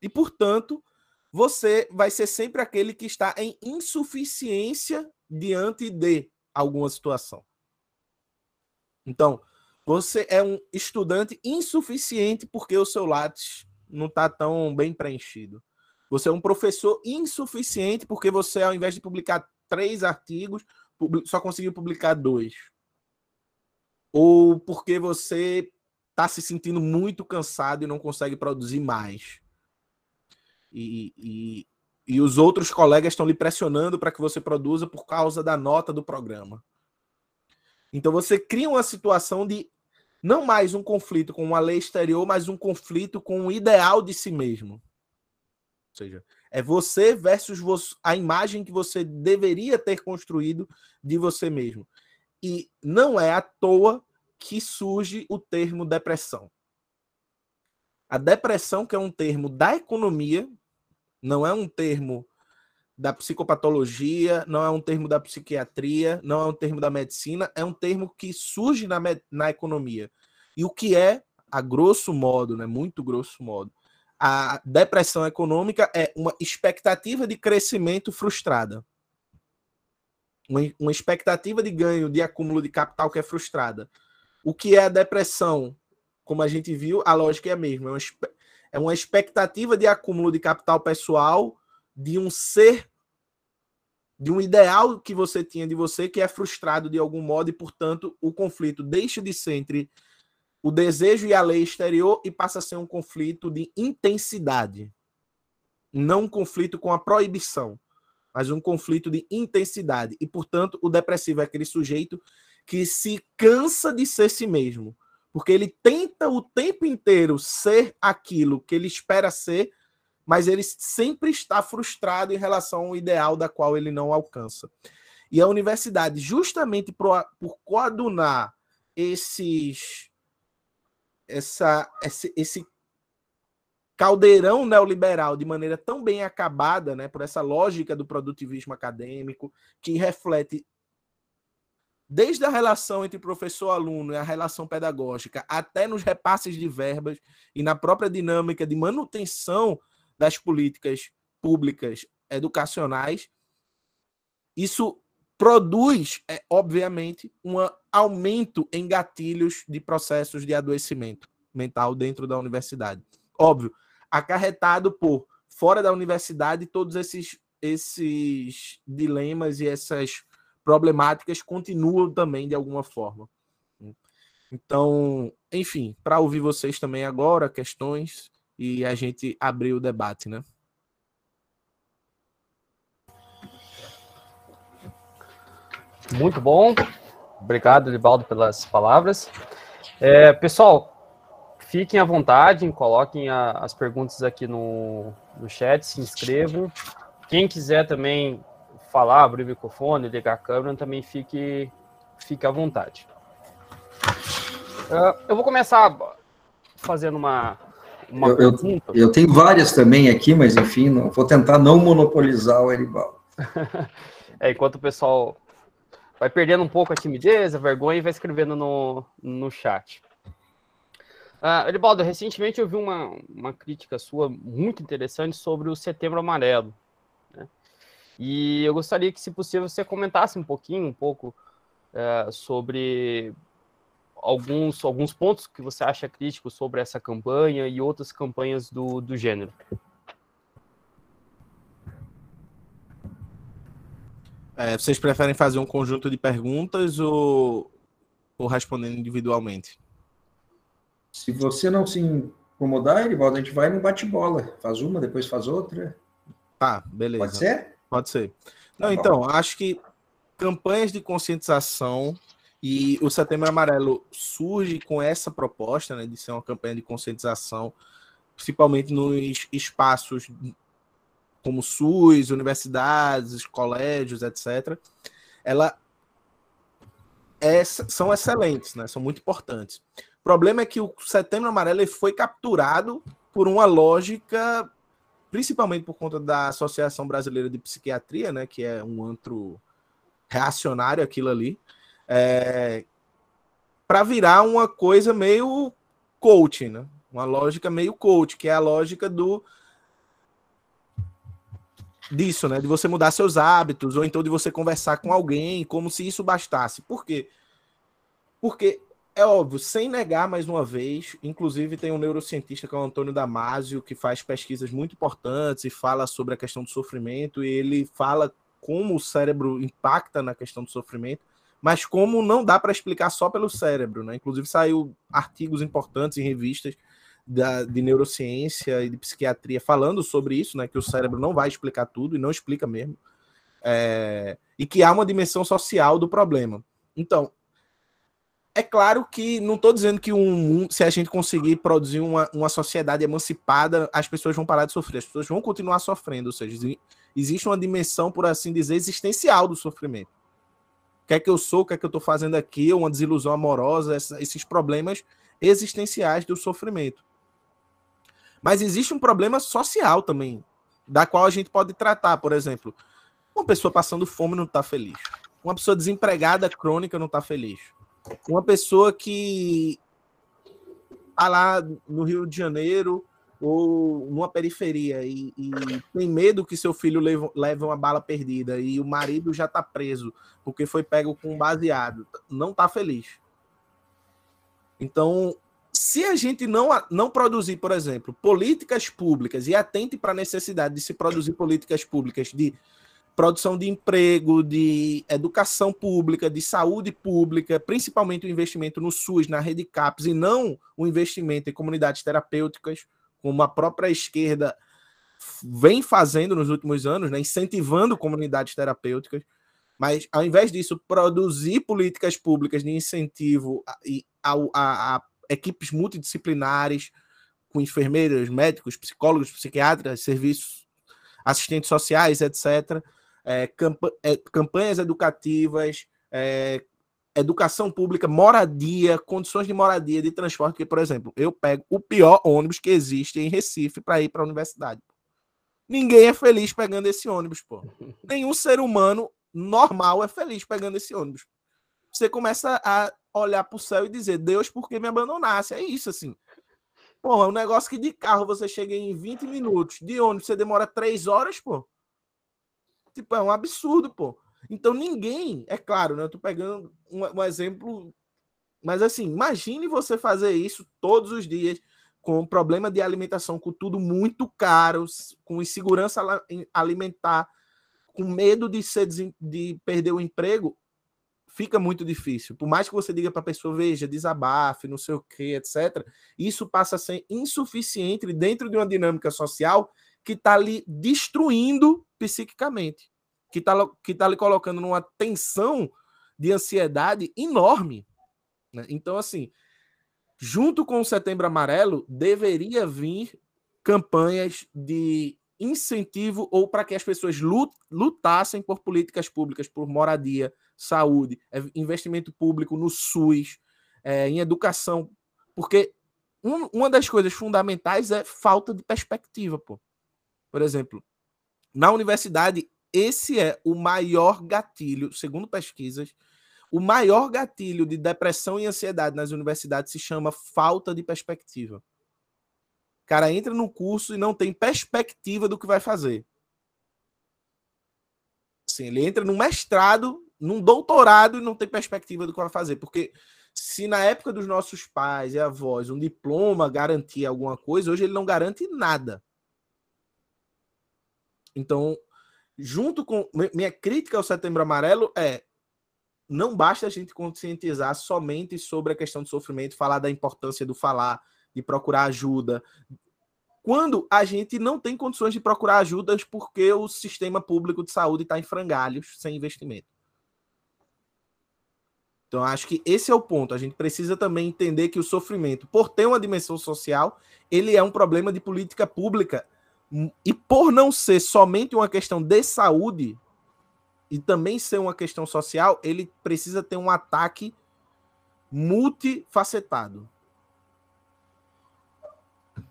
E, portanto, você vai ser sempre aquele que está em insuficiência diante de alguma situação. Então, você é um estudante insuficiente porque o seu Lattes não está tão bem preenchido. Você é um professor insuficiente porque você, ao invés de publicar três artigos, só conseguiu publicar dois. Ou porque você está se sentindo muito cansado e não consegue produzir mais. E, e, e os outros colegas estão lhe pressionando para que você produza por causa da nota do programa. Então você cria uma situação de não mais um conflito com uma lei exterior, mas um conflito com o ideal de si mesmo. Ou seja, é você versus a imagem que você deveria ter construído de você mesmo. E não é à toa que surge o termo depressão. A depressão, que é um termo da economia, não é um termo da psicopatologia, não é um termo da psiquiatria, não é um termo da medicina, é um termo que surge na, na economia. E o que é, a grosso modo, né, muito grosso modo, a depressão econômica é uma expectativa de crescimento frustrada. Uma, uma expectativa de ganho, de acúmulo de capital que é frustrada. O que é a depressão? Como a gente viu, a lógica é a mesma. É uma, é uma expectativa de acúmulo de capital pessoal de um ser, de um ideal que você tinha de você que é frustrado de algum modo e, portanto, o conflito deixa de ser entre o desejo e a lei exterior e passa a ser um conflito de intensidade. Não um conflito com a proibição, mas um conflito de intensidade. E, portanto, o depressivo é aquele sujeito que se cansa de ser si mesmo, porque ele tenta o tempo inteiro ser aquilo que ele espera ser, mas ele sempre está frustrado em relação ao ideal da qual ele não alcança. E a universidade, justamente por, por coadunar esses, essa, esse, esse caldeirão neoliberal de maneira tão bem acabada, né, por essa lógica do produtivismo acadêmico, que reflete desde a relação entre professor-aluno e a relação pedagógica, até nos repasses de verbas e na própria dinâmica de manutenção das políticas públicas educacionais, isso produz, é, obviamente, um aumento em gatilhos de processos de adoecimento mental dentro da universidade. Óbvio, acarretado por fora da universidade todos esses esses dilemas e essas problemáticas continuam também de alguma forma. Então, enfim, para ouvir vocês também agora, questões, e a gente abrir o debate, né? Muito bom. Obrigado, Libaldo, pelas palavras. É, pessoal, fiquem à vontade, coloquem a, as perguntas aqui no, no chat, se inscrevam. Quem quiser também falar, abrir o microfone, ligar a câmera, também fique, fique à vontade. Uh, eu vou começar fazendo uma, uma eu, eu, eu, tenho várias também aqui, mas enfim, não, vou tentar não monopolizar o Eribaldo. [laughs] é, enquanto o pessoal vai perdendo um pouco a timidez, a vergonha e vai escrevendo no, no chat. Uh, Eribaldo, recentemente eu vi uma, uma crítica sua muito interessante sobre o Setembro Amarelo. Né? E eu gostaria que, se possível, você comentasse um pouquinho, um pouco, uh, sobre alguns, alguns pontos que você acha críticos sobre essa campanha e outras campanhas do, do gênero. É, vocês preferem fazer um conjunto de perguntas ou, ou respondendo individualmente? Se você não se incomodar, Erivaldo, a gente vai no bate-bola. Faz uma, depois faz outra. Tá, beleza. Pode ser? Pode ser. Não, tá então, acho que campanhas de conscientização e o Setembro Amarelo surge com essa proposta né, de ser uma campanha de conscientização, principalmente nos espaços como SUS, universidades, colégios, etc. Ela é, são excelentes, né, são muito importantes. O problema é que o Setembro Amarelo foi capturado por uma lógica, principalmente por conta da Associação Brasileira de Psiquiatria, né, que é um antro reacionário aquilo ali, é, para virar uma coisa meio coaching, né? Uma lógica meio coach, que é a lógica do disso, né? De você mudar seus hábitos, ou então de você conversar com alguém, como se isso bastasse. Por quê? Porque é óbvio, sem negar mais uma vez, inclusive tem um neurocientista que é o Antônio Damasio, que faz pesquisas muito importantes e fala sobre a questão do sofrimento, e ele fala como o cérebro impacta na questão do sofrimento, mas como não dá para explicar só pelo cérebro, né? Inclusive saiu artigos importantes em revistas da, de neurociência e de psiquiatria falando sobre isso, né? Que o cérebro não vai explicar tudo e não explica mesmo. É, e que há uma dimensão social do problema. Então, é claro que não estou dizendo que um, se a gente conseguir produzir uma, uma sociedade emancipada, as pessoas vão parar de sofrer, as pessoas vão continuar sofrendo. Ou seja, existe uma dimensão, por assim dizer, existencial do sofrimento. O que é que eu sou, o que é que eu estou fazendo aqui, uma desilusão amorosa, esses problemas existenciais do sofrimento. Mas existe um problema social também, da qual a gente pode tratar, por exemplo, uma pessoa passando fome não está feliz. Uma pessoa desempregada crônica não está feliz uma pessoa que está lá no Rio de Janeiro ou numa periferia e, e, tem medo que seu filho leve, leve uma bala perdida e o marido já está preso porque foi pego com baseado, não está feliz. Então, se a gente não, não produzir, por exemplo, políticas públicas e atente para a necessidade de se produzir políticas públicas de produção de emprego, de educação pública, de saúde pública, principalmente o investimento no SUS, na rede CAPES, e não o investimento em comunidades terapêuticas, como a própria esquerda vem fazendo nos últimos anos, né, incentivando comunidades terapêuticas, mas ao invés disso, produzir políticas públicas de incentivo a, a, a, equipes multidisciplinares, com enfermeiros, médicos, psicólogos, psiquiatras, serviços assistentes sociais, etc., é, campa é, campanhas educativas, é, educação pública, moradia, condições de moradia, de transporte, que, por exemplo, eu pego o pior ônibus que existe em Recife para ir para a universidade. Ninguém é feliz pegando esse ônibus, pô. [laughs] Nenhum ser humano normal é feliz pegando esse ônibus. Você começa a olhar para o céu e dizer, Deus, por que me abandonasse? É isso, assim. Pô, é um negócio que de carro você chega em 20 minutos, de ônibus você demora 3 horas, pô. Tipo, é um absurdo, pô. Então ninguém, é claro, né? Eu tô pegando um, um exemplo, mas assim, imagine você fazer isso todos os dias com problema de alimentação, com tudo muito caro, com insegurança alimentar, com medo de, ser, de perder o emprego, fica muito difícil. Por mais que você diga para a pessoa, veja, desabafe, não sei o que, etc., isso passa a ser insuficiente dentro de uma dinâmica social que está ali destruindo psiquicamente, que está que tá lhe colocando numa tensão de ansiedade enorme. Né? Então, assim, junto com o Setembro Amarelo, deveria vir campanhas de incentivo ou para que as pessoas lutassem por políticas públicas, por moradia, saúde, é, investimento público no SUS, é, em educação, porque um, uma das coisas fundamentais é falta de perspectiva, pô. Por exemplo, na universidade, esse é o maior gatilho, segundo pesquisas, o maior gatilho de depressão e ansiedade nas universidades se chama falta de perspectiva. O cara entra no curso e não tem perspectiva do que vai fazer. Assim, ele entra num mestrado, num doutorado e não tem perspectiva do que vai fazer. Porque se na época dos nossos pais e avós um diploma garantia alguma coisa, hoje ele não garante nada. Então, junto com. Minha crítica ao Setembro Amarelo é. Não basta a gente conscientizar somente sobre a questão do sofrimento, falar da importância do falar, de procurar ajuda. Quando a gente não tem condições de procurar ajudas porque o sistema público de saúde está em frangalhos, sem investimento. Então, acho que esse é o ponto. A gente precisa também entender que o sofrimento, por ter uma dimensão social, ele é um problema de política pública e por não ser somente uma questão de saúde e também ser uma questão social, ele precisa ter um ataque multifacetado.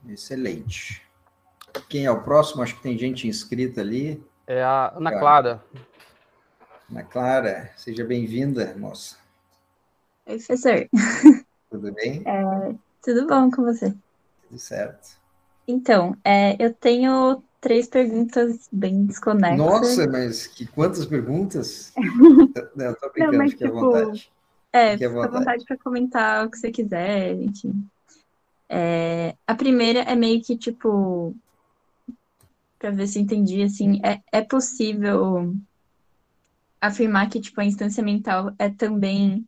Excelente. Quem é o próximo? Acho que tem gente inscrita ali. É a Ana Clara. Ana Clara, seja bem-vinda, moça. Oi, professor. Tudo bem? É, tudo bom com você? Tudo certo. Então, é, eu tenho três perguntas bem desconexas. Nossa, mas que quantas perguntas? [laughs] Não, tô brincando, Não, mas, fique à tipo, vontade. É, Fique à à vontade. vontade para comentar o que você quiser, enfim. É, a primeira é meio que, tipo, para ver se eu entendi, assim, é, é possível afirmar que, tipo, a instância mental é também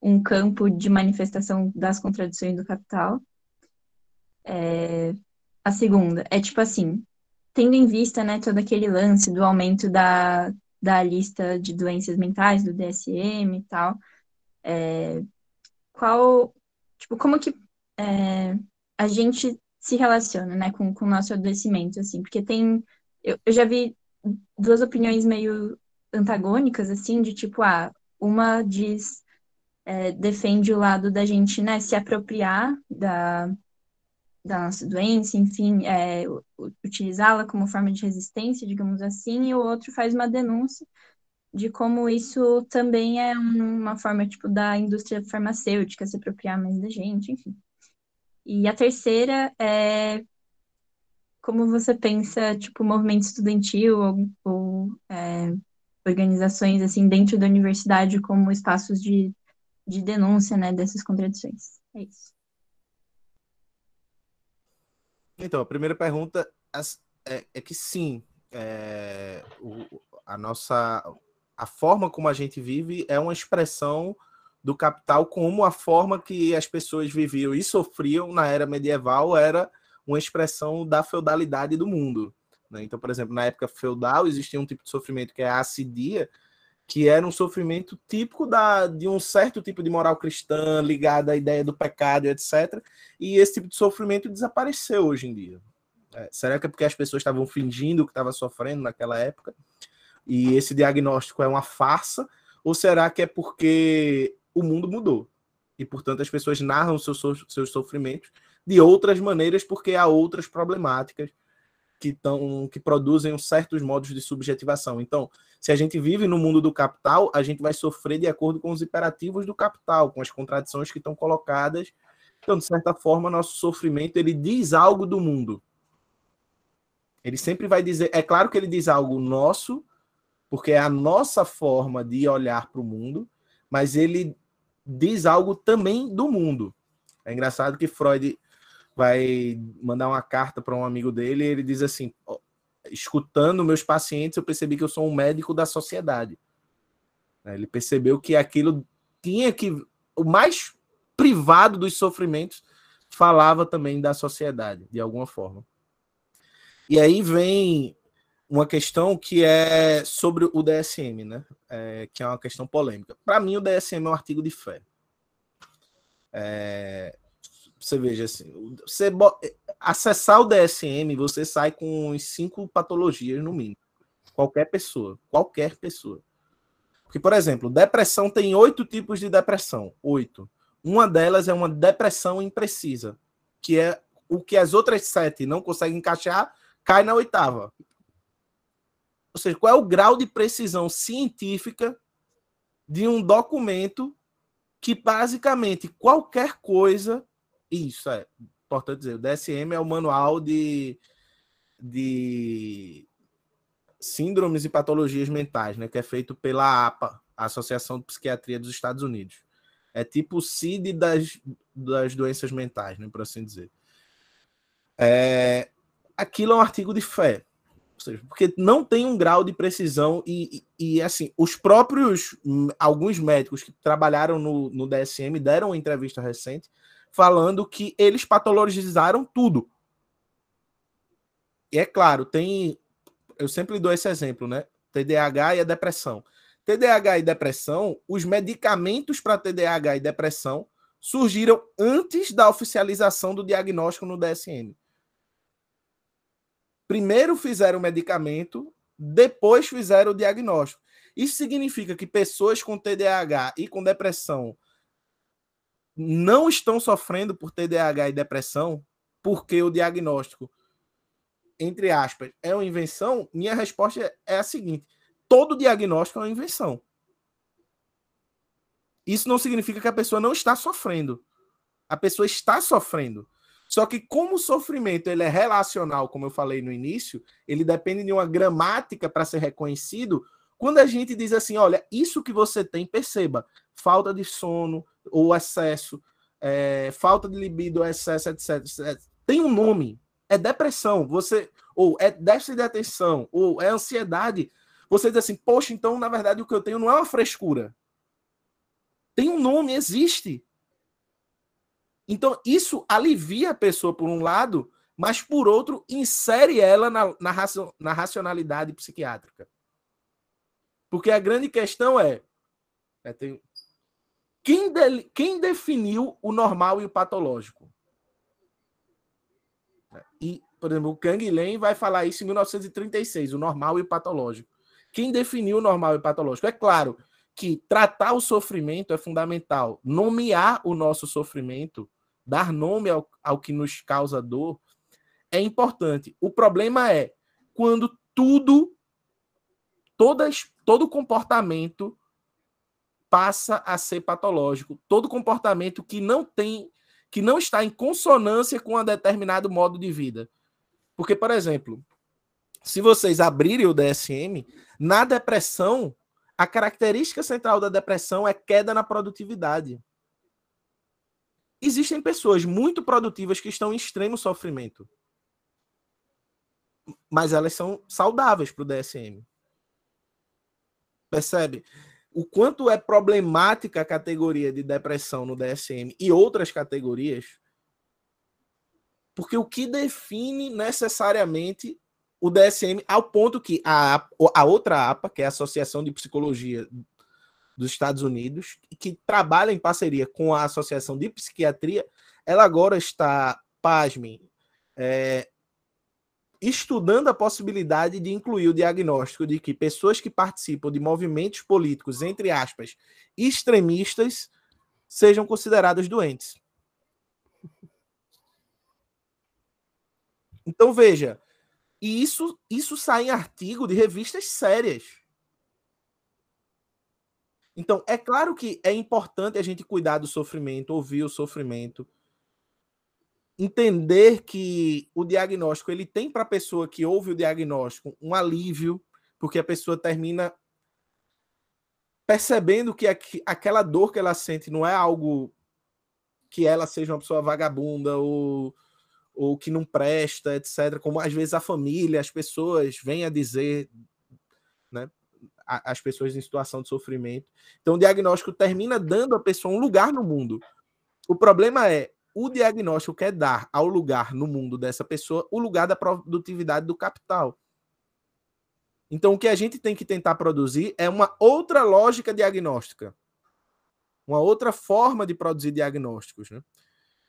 um campo de manifestação das contradições do capital. É, a segunda é, tipo assim, tendo em vista, né, todo aquele lance do aumento da, da lista de doenças mentais, do DSM e tal, é, qual, tipo, como que é, a gente se relaciona, né, com, com o nosso adoecimento, assim, porque tem, eu, eu já vi duas opiniões meio antagônicas, assim, de tipo, ah, uma diz, é, defende o lado da gente, né, se apropriar da, da nossa doença, enfim, é, utilizá-la como forma de resistência, digamos assim, e o outro faz uma denúncia de como isso também é um- uma forma, tipo, da indústria farmacêutica se apropriar mais da gente, enfim. E a terceira é como você pensa, tipo, movimento estudantil ou, ou, é, organizações, assim, dentro da universidade como espaços de, de denúncia, né, dessas contradições. É isso. Então, a primeira pergunta é, é que sim, é, o- a nossa a forma como a gente vive é uma expressão do capital como a forma que as pessoas viviam e sofriam na era medieval era uma expressão da feudalidade do mundo. né? Então, por exemplo, na época feudal existia um tipo de sofrimento que é a acidia, que era um sofrimento típico da, de um certo tipo de moral cristã ligada à ideia do pecado, etc. E esse tipo de sofrimento desapareceu hoje em dia. É, será que é porque as pessoas estavam fingindo que estavam sofrendo naquela época? E esse diagnóstico é uma farsa? Ou será que é porque o mundo mudou? E, portanto, as pessoas narram seus, seus sofrimentos de outras maneiras porque há outras problemáticas que, tão, que produzem certos modos de subjetivação. Então, se a gente vive no mundo do capital, a gente vai sofrer de acordo com os imperativos do capital, com as contradições que estão colocadas então, de certa forma, nosso sofrimento ele diz algo do mundo. Ele sempre vai dizer, é claro que ele diz algo nosso, porque é a nossa forma de olhar para o mundo, mas ele diz algo também do mundo. É engraçado que Freud vai mandar uma carta para um amigo dele e ele diz assim: "Ó, escutando meus pacientes, eu percebi que eu sou um médico da sociedade. Né, Ele percebeu que aquilo tinha que. O mais privado dos sofrimentos falava também da sociedade, de alguma forma. E aí vem uma questão que é sobre o DSM, né? É, que é uma questão polêmica. Para mim, o DSM é um artigo de fé. É, você veja assim, você acessar o DSM, você sai com cinco patologias no mínimo. Qualquer pessoa, qualquer pessoa. Porque, por exemplo, depressão tem oito tipos de depressão. Oito. Uma delas é uma depressão imprecisa, que é o que as outras sete não conseguem encaixar, cai na oitava. Ou seja, qual é o grau de precisão científica de um documento que basicamente qualquer coisa. Isso é importante dizer. O DSM é o manual de, de síndromes e patologias mentais, né? Que é feito pela APA, Associação de Psiquiatria dos Estados Unidos. É tipo o CID das, das doenças mentais, né? Por assim dizer. É, aquilo é um artigo de fé. Ou seja, porque não tem um grau de precisão e, e, e, assim, os próprios, alguns médicos que trabalharam no, no DSM deram uma entrevista recente falando que eles patologizaram tudo. E é claro, tem, eu sempre dou esse exemplo, né? TDAH e a depressão. TDAH e depressão, os medicamentos para TDAH e depressão surgiram antes da oficialização do diagnóstico no DSM primeiro fizeram o medicamento, depois fizeram o diagnóstico. Isso significa que pessoas com TDAH e com depressão não estão sofrendo por TDAH e depressão porque o diagnóstico, entre aspas, é uma invenção? Minha resposta é a seguinte: todo diagnóstico é uma invenção. Isso não significa que a pessoa não está sofrendo. A pessoa está sofrendo. Só que como o sofrimento ele é relacional, como eu falei no início, ele depende de uma gramática para ser reconhecido. Quando a gente diz assim, olha, isso que você tem, perceba, falta de sono ou excesso, é, falta de libido, excesso, etc, etc, tem um nome, é depressão, você ou é déficit de atenção, ou é ansiedade. Você diz assim, poxa, então na verdade o que eu tenho não é uma frescura. Tem um nome, existe. Então, isso alivia a pessoa por um lado, mas por outro, insere ela na, na, na racionalidade psiquiátrica. Porque a grande questão é. é tem, quem, de, quem definiu o normal e o patológico? E, por exemplo, o Kang Len vai falar isso em 1936, o normal e o patológico. Quem definiu o normal e o patológico? É claro que tratar o sofrimento é fundamental. Nomear o nosso sofrimento dar nome ao, ao que nos causa dor, é importante. O problema é quando tudo, todas, todo comportamento passa a ser patológico. Todo comportamento que não tem, que não está em consonância com um determinado modo de vida. Porque, por exemplo, se vocês abrirem o DSM, na depressão, a característica central da depressão é queda na produtividade existem pessoas muito produtivas que estão em extremo sofrimento. Mas elas são saudáveis para o DSM. Percebe? O quanto é problemática a categoria de depressão no DSM e outras categorias. Porque o que define necessariamente o DSM, ao ponto que a, a outra APA, que é a Associação de Psicologia dos Estados Unidos, que trabalha em parceria com a Associação de Psiquiatria, ela agora está, pasmem, é, estudando a possibilidade de incluir o diagnóstico de que pessoas que participam de movimentos políticos, entre aspas, extremistas, sejam consideradas doentes. Então veja, e isso, isso sai em artigo de revistas sérias. Então, é claro que é importante a gente cuidar do sofrimento, ouvir o sofrimento, entender que o diagnóstico ele tem para a pessoa que ouve o diagnóstico um alívio, porque a pessoa termina percebendo que aquela dor que ela sente não é algo que ela seja uma pessoa vagabunda ou, ou que não presta, etc. Como às vezes a família, as pessoas vêm a dizer, né? as pessoas em situação de sofrimento. Então, o diagnóstico termina dando à pessoa um lugar no mundo. O problema é o diagnóstico quer dar ao lugar no mundo dessa pessoa o lugar da produtividade do capital. Então, o que a gente tem que tentar produzir é uma outra lógica diagnóstica, uma outra forma de produzir diagnósticos. Né?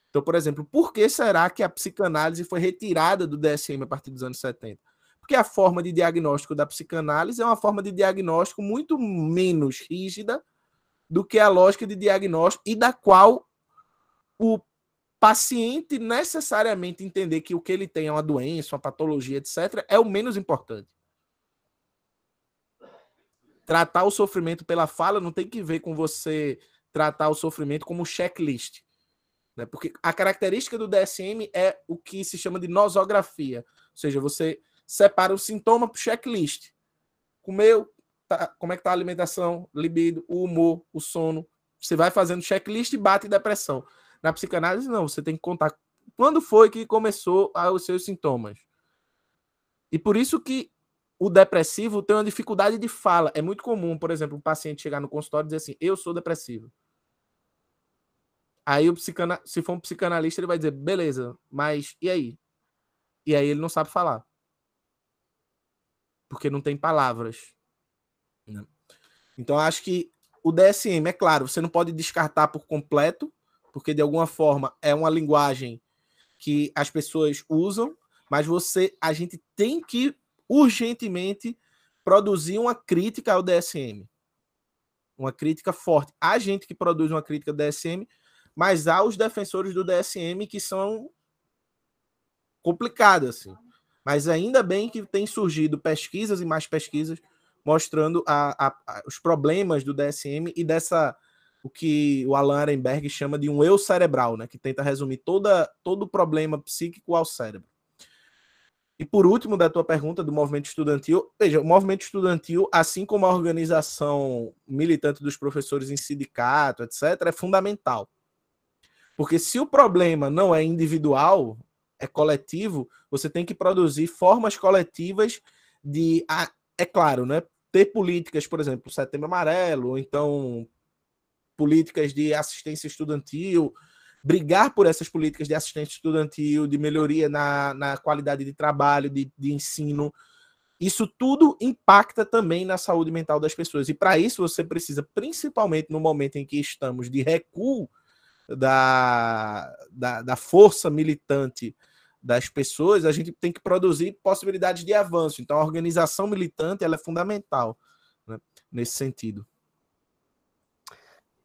Então, por exemplo, por que será que a psicanálise foi retirada do DSM a partir dos anos 70? porque a forma de diagnóstico da psicanálise é uma forma de diagnóstico muito menos rígida do que a lógica de diagnóstico e da qual o paciente necessariamente entender que o que ele tem é uma doença, uma patologia, etc., é o menos importante. Tratar o sofrimento pela fala não tem que ver com você tratar o sofrimento como checklist. Né? Porque a característica do DSM é o que se chama de nosografia. Ou seja, você separa o sintoma para o checklist. Comeu, tá, como é que tá a alimentação, libido, o humor, o sono. Você vai fazendo checklist e bate depressão. Na psicanálise, não. Você tem que contar quando foi que começou os seus sintomas. E por isso que o depressivo tem uma dificuldade de fala. É muito comum, por exemplo, um paciente chegar no consultório e dizer assim: Eu sou depressivo. Aí, o psicana... se for um psicanalista, ele vai dizer: Beleza, mas e aí? E aí ele não sabe falar porque não tem palavras. Né? Então, acho que o DSM, é claro, você não pode descartar por completo, porque de alguma forma é uma linguagem que as pessoas usam, mas você, a gente tem que urgentemente produzir uma crítica ao DSM. Uma crítica forte. Há gente que produz uma crítica ao DSM, mas há os defensores do DSM que são complicados, assim. Mas ainda bem que tem surgido pesquisas e mais pesquisas mostrando a, a, a, os problemas do DSM e dessa o que o Alan Ehrenberg chama de um eu cerebral, né, que tenta resumir toda, todo o problema psíquico ao cérebro. E por último, da tua pergunta do movimento estudantil, veja, o movimento estudantil, assim como a organização militante dos professores em sindicato, etc., é fundamental. Porque se o problema não é individual, é coletivo, você tem que produzir formas coletivas de, é claro, né, ter políticas, por exemplo, Setembro Amarelo, ou então políticas de assistência estudantil, brigar por essas políticas de assistência estudantil, de melhoria na, na qualidade de trabalho, de, de ensino. Isso tudo impacta também na saúde mental das pessoas. E para isso você precisa, principalmente no momento em que estamos de recuo da, da, da força militante das pessoas, a gente tem que produzir possibilidades de avanço. Então, a organização militante ela é fundamental né, nesse sentido.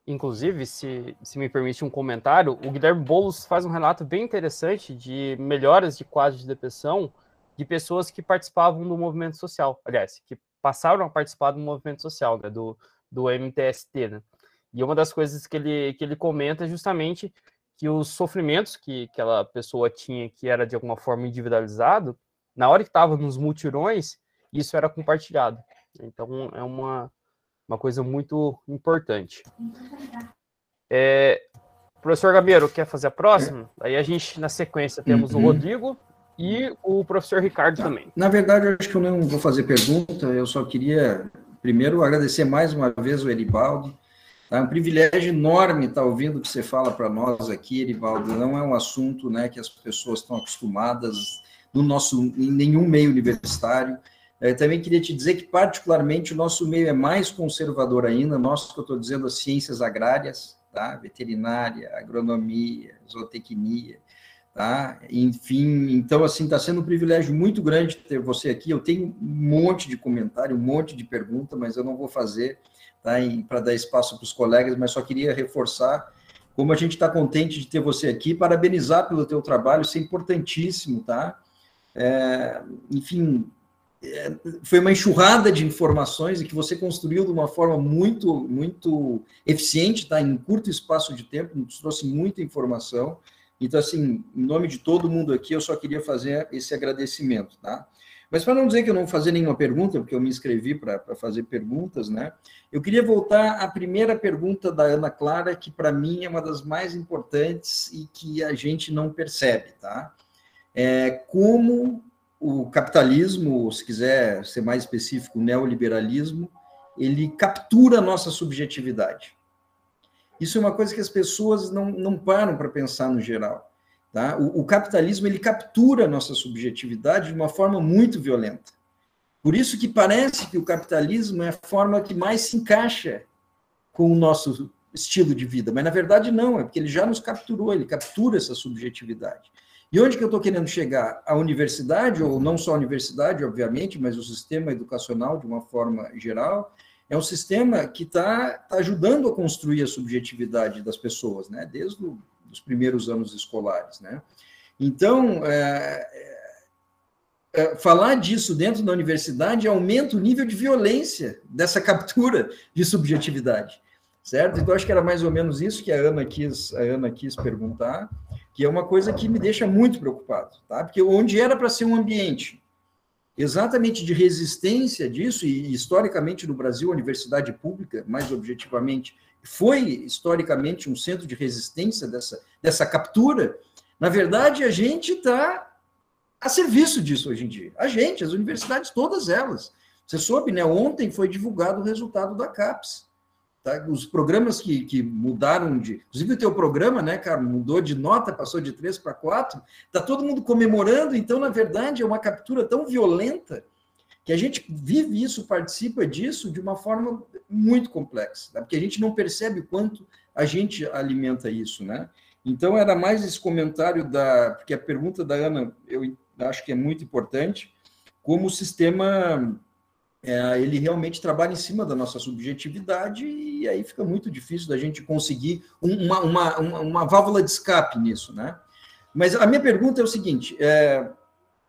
Inclusive, se, se me permite um comentário, o Guilherme Boulos faz um relato bem interessante de melhoras de quadros de depressão de pessoas que participavam do movimento social, aliás, que passaram a participar do movimento social, né, do, do MTST, né? E uma das coisas que ele, que ele comenta é justamente que os sofrimentos que aquela pessoa tinha, que era de alguma forma individualizado, na hora que estava nos mutirões, isso era compartilhado. Então, é uma, uma coisa muito importante. É, professor Gabeiro, quer fazer a próxima? Aí a gente, na sequência, temos uhum. o Rodrigo e o professor Ricardo tá. também. Na verdade, eu acho que eu não vou fazer pergunta, eu só queria, primeiro, agradecer mais uma vez o Eribaldo. É um privilégio enorme estar ouvindo o que você fala para nós aqui, Eribaldo. Não é um assunto né, que as pessoas estão acostumadas no nosso, em nenhum meio universitário. Eu é, também queria te dizer que, particularmente, o nosso meio é mais conservador ainda, nós que eu estou dizendo, as ciências agrárias, tá? veterinária, agronomia, zootecnia, tá? Enfim, então, assim, está sendo um privilégio muito grande ter você aqui. Eu tenho um monte de comentário, um monte de pergunta, mas eu não vou fazer tá? para dar espaço para os colegas, mas só queria reforçar como a gente está contente de ter você aqui, parabenizar pelo teu trabalho, isso é importantíssimo, tá? É, enfim, foi uma enxurrada de informações e que você construiu de uma forma muito, muito eficiente, tá? Em curto espaço de tempo, nos trouxe muita informação. Então, assim, em nome de todo mundo aqui, eu só queria fazer esse agradecimento, tá? Mas para não dizer que eu não vou fazer nenhuma pergunta, porque eu me inscrevi para fazer perguntas, né? Eu queria voltar à primeira pergunta da Ana Clara, que para mim é uma das mais importantes e que a gente não percebe, tá? É como o capitalismo, se quiser ser mais específico, o neoliberalismo, ele captura a nossa subjetividade. Isso é uma coisa que as pessoas não, não param para pensar no geral. Tá? O, o, capitalismo ele captura a nossa subjetividade de uma forma muito violenta. Por isso que parece que o capitalismo é a forma que mais se encaixa com o nosso estilo de vida, mas na verdade não, é porque ele já nos capturou, ele captura essa subjetividade. E onde que eu estou querendo chegar? A universidade, ou não só a universidade, obviamente, mas o sistema educacional, de uma forma geral, é um sistema que está tá ajudando a construir a subjetividade das pessoas, né? desde os primeiros anos escolares. Né? Então, é, é, é, falar disso dentro da universidade aumenta o nível de violência dessa [laughs] captura de subjetividade, certo? Então, acho que era mais ou menos isso que a Ana quis, a Ana quis perguntar que é uma coisa que me deixa muito preocupado, tá? Porque onde era para ser um ambiente exatamente de resistência disso, e historicamente no Brasil, a universidade pública, mais objetivamente, foi historicamente um centro de resistência dessa, dessa captura, na verdade, a gente está a serviço disso hoje em dia. A gente, as universidades, todas elas. Você soube, né? Ontem foi divulgado o resultado da CAPES. Tá? Os programas que, que mudaram de. Inclusive, o teu programa, né, cara, mudou de nota, passou de 3 para 4. Está todo mundo comemorando, então, na verdade, é uma captura tão violenta que a gente vive isso, participa disso de uma forma muito complexa, tá? porque a gente não percebe o quanto a gente alimenta isso, né? Então, era mais esse comentário da. Porque a pergunta da Ana, eu acho que é muito importante, como o sistema é, ele realmente trabalha em cima da nossa subjetividade e aí fica muito difícil da gente conseguir uma, uma, uma, uma válvula de escape nisso, né? Mas a minha pergunta é o seguinte: é,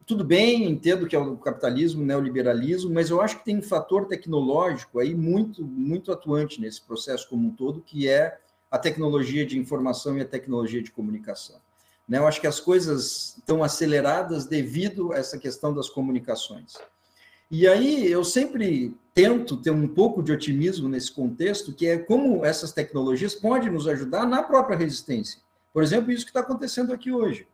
tudo bem, entendo que é o capitalismo, neoliberalismo, mas eu acho que tem um fator tecnológico aí muito, muito atuante nesse processo como um todo, que é a tecnologia de informação e a tecnologia de comunicação. Né? Eu acho que as coisas estão aceleradas devido a essa questão das comunicações. E aí eu sempre tento ter um pouco de otimismo nesse contexto, que é como essas tecnologias podem nos ajudar na própria resistência. Por exemplo, isso que está acontecendo aqui hoje.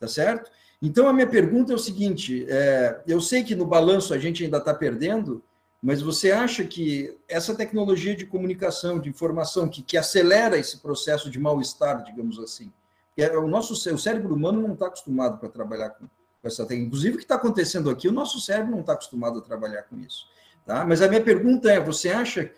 Tá certo? Então, a minha pergunta é o seguinte: é, eu sei que no balanço a gente ainda está perdendo, mas você acha que essa tecnologia de comunicação, de informação, que, que acelera esse processo de mal-estar, digamos assim, é, o nosso o cérebro humano não está acostumado para trabalhar com, com essa tecnologia. Inclusive, o que está acontecendo aqui, o nosso cérebro não está acostumado a trabalhar com isso. Tá? Mas a minha pergunta é: você acha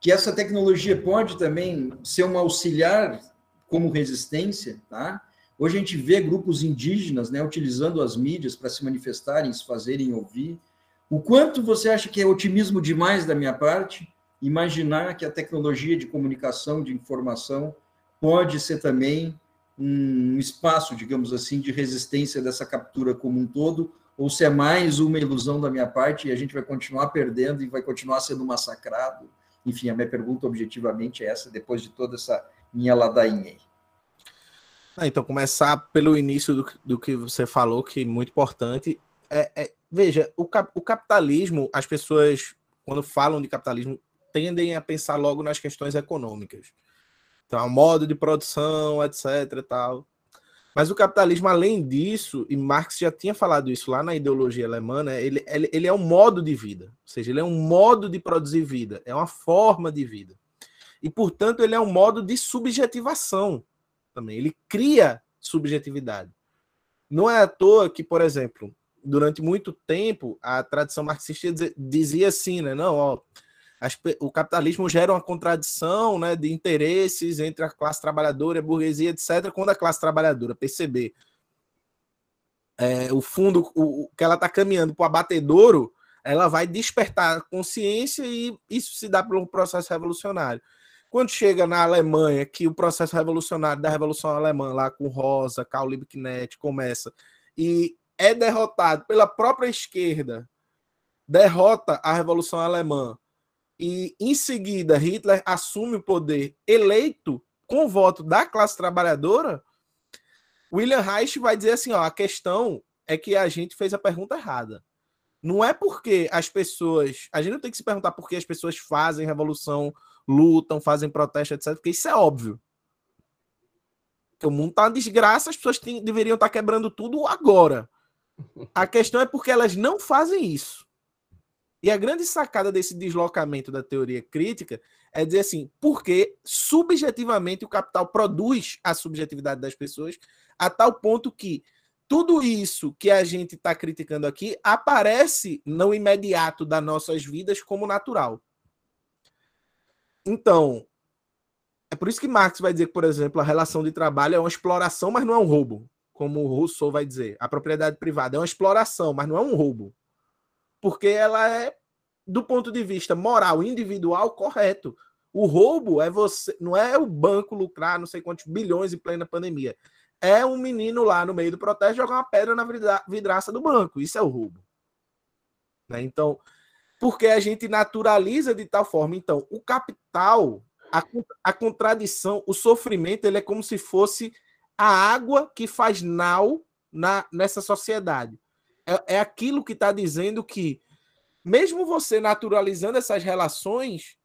que essa tecnologia pode também ser um auxiliar como resistência? Tá? Hoje a gente vê grupos indígenas né, utilizando as mídias para se manifestarem, se fazerem ouvir. O quanto você acha que é otimismo demais da minha parte imaginar que a tecnologia de comunicação, de informação, pode ser também um espaço, digamos assim, de resistência dessa captura como um todo, ou se é mais uma ilusão da minha parte e a gente vai continuar perdendo e vai continuar sendo massacrado? Enfim, a minha pergunta objetivamente é essa, depois de toda essa minha ladainha aí. Ah, então, começar pelo início do, do, que você falou, que é muito importante. É, é, veja, o, cap, o capitalismo, as pessoas, quando falam de capitalismo, tendem a pensar logo nas questões econômicas. Então, modo de produção, etc. Tal. Mas o capitalismo, além disso, e Marx já tinha falado isso lá na ideologia alemã, né, ele, ele, ele é um modo de vida. Ou seja, ele é um modo de produzir vida, é uma forma de vida. E, portanto, ele é um modo de subjetivação também. Ele cria subjetividade. Não é à toa que, por exemplo, durante muito tempo, a tradição marxista dizia assim, né? Não, ó, as, o capitalismo gera uma contradição né, de interesses entre a classe trabalhadora e a burguesia, etc. Quando a classe trabalhadora perceber é, o fundo o, que ela está caminhando para o abatedouro, ela vai despertar consciência e isso se dá pelo processo revolucionário. Quando chega na Alemanha, que o processo revolucionário da Revolução Alemã, lá com Rosa, Karl Liebknecht, começa, e é derrotado pela própria esquerda, derrota a Revolução Alemã, e em seguida Hitler assume o poder eleito com voto da classe trabalhadora, William Reich vai dizer assim: ó, a questão é que a gente fez a pergunta errada. Não é porque as pessoas. A gente não tem que se perguntar por que as pessoas fazem revolução lutam, fazem protesto, etc. Porque isso é óbvio. Porque o mundo está uma desgraça, as pessoas deveriam estar tá quebrando tudo agora. A questão é porque elas não fazem isso. E a grande sacada desse deslocamento da teoria crítica é dizer assim, porque subjetivamente o capital produz a subjetividade das pessoas a tal ponto que tudo isso que a gente está criticando aqui aparece no imediato das nossas vidas como natural. Então, é por isso que Marx vai dizer que, por exemplo, a relação de trabalho é uma exploração, mas não é um roubo, como o Rousseau vai dizer. A propriedade privada é uma exploração, mas não é um roubo. Porque ela é, do ponto de vista moral individual, correto. O roubo é você, não é o banco lucrar não sei quantos bilhões em plena pandemia. É um menino lá no meio do protesto jogar uma pedra na vidraça do banco. Isso é o roubo. Né? Então, porque a gente naturaliza de tal forma. Então, o capital, a, a contradição, o sofrimento, ele é como se fosse a água que faz nau na, nessa sociedade. É, é aquilo que está dizendo que, mesmo você naturalizando essas relações,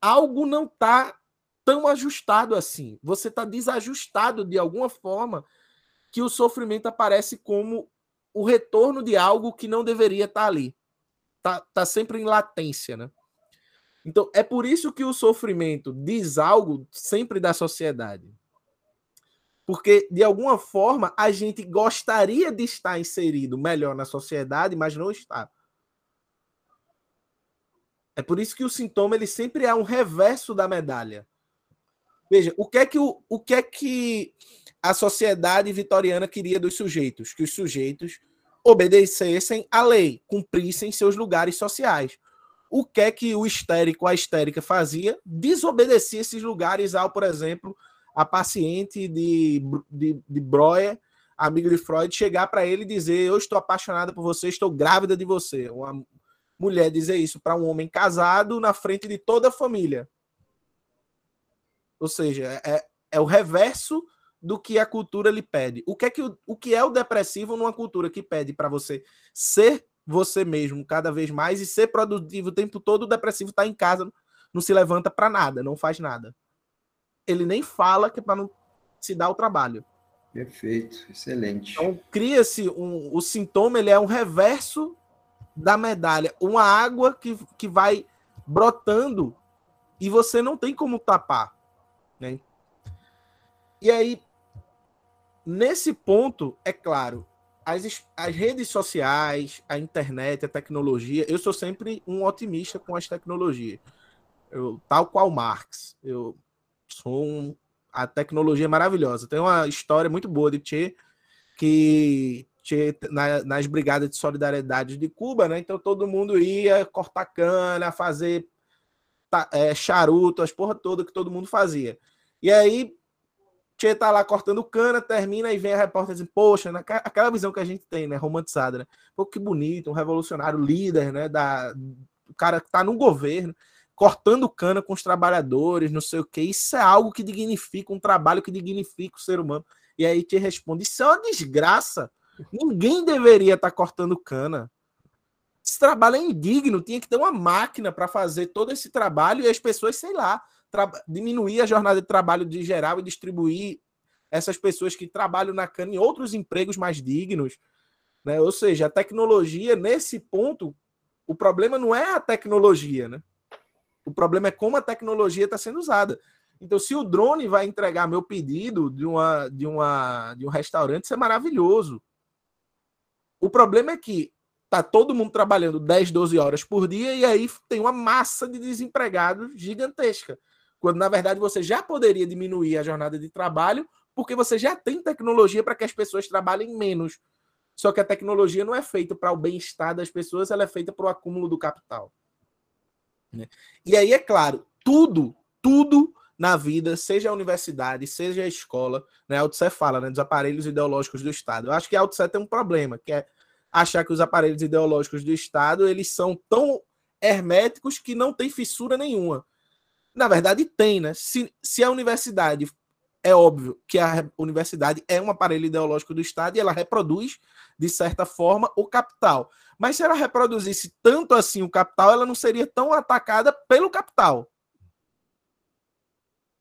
algo não está tão ajustado assim. Você está desajustado de alguma forma que o sofrimento aparece como o retorno de algo que não deveria estar tá ali tá, tá sempre em latência, né? Então, é por isso que o sofrimento diz algo sempre da sociedade. Porque, de alguma forma, a gente gostaria de estar inserido melhor na sociedade, mas não está. É por isso que o sintoma ele sempre é um reverso da medalha. Veja, o que é que, o, o que, é que a sociedade vitoriana queria dos sujeitos? Que os sujeitos obedecessem à lei, cumprissem seus lugares sociais. O que é que o histérico, a histérica fazia? Desobedecia esses lugares ao, por exemplo, a paciente de, de, de Breuer, amigo de Freud, chegar para ele e dizer: Eu estou apaixonada por você, estou grávida de você. Uma mulher dizer isso para um homem casado na frente de toda a família. Ou seja, é, é o reverso do que a cultura lhe pede. O que é, que o, o que é o depressivo numa cultura que pede para você ser você mesmo cada vez mais e ser produtivo o tempo todo? O depressivo está em casa, não se levanta para nada, não faz nada. Ele nem fala que é para não se dar o trabalho. Perfeito, excelente. Então cria-se um, o sintoma, ele é um reverso da medalha, uma água que, que vai brotando e você não tem como tapar, né? E aí nesse ponto, é claro, as, as redes sociais, a internet, a tecnologia, eu sou sempre um otimista com as tecnologias. Eu, tal qual Marx. Eu sou um, a tecnologia é maravilhosa. Tem uma história muito boa de Che, que che, na, nas brigadas de solidariedade de Cuba, né? Então todo mundo ia cortar cana, fazer é, charuto, as porra toda que todo mundo fazia. E aí Che tá lá cortando cana, termina e vem a repórter dizendo, poxa, aquela visão que a gente tem, né, romantizada, né? Pô, que bonito, um revolucionário líder, né, da, o cara que tá no governo, cortando cana com os trabalhadores, não sei o que, isso é algo que dignifica, um trabalho que dignifica o ser humano. E aí te responde, isso é uma desgraça, ninguém deveria estar tá cortando cana. Esse trabalho é indigno, tinha que ter uma máquina para fazer todo esse trabalho e as pessoas, sei lá, diminuir a jornada de trabalho de geral e distribuir essas pessoas que trabalham na cana em outros empregos mais dignos. Né? Ou seja, a tecnologia, nesse ponto, o problema não é a tecnologia, né? O problema é como a tecnologia está sendo usada. Então, se o drone vai entregar meu pedido de, uma, de, uma, de um restaurante, isso é maravilhoso. O problema é que tá todo mundo trabalhando 10, 12 horas por dia e aí tem uma massa de desempregados gigantesca quando na verdade você já poderia diminuir a jornada de trabalho, porque você já tem tecnologia para que as pessoas trabalhem menos. Só que a tecnologia não é feita para o bem-estar das pessoas, ela é feita para o acúmulo do capital. Né? E aí, é claro, tudo, tudo na vida, seja a universidade, seja a escola, né? A Outset fala, né? Dos aparelhos ideológicos do Estado. Eu acho que a Outset tem um problema, que é achar que os aparelhos ideológicos do Estado eles são tão herméticos que não tem fissura nenhuma. Na verdade, tem, né? Se, se a universidade. É óbvio que a universidade é um aparelho ideológico do Estado e ela reproduz, de certa forma, o capital. Mas se ela reproduzisse tanto assim o capital, ela não seria tão atacada pelo capital.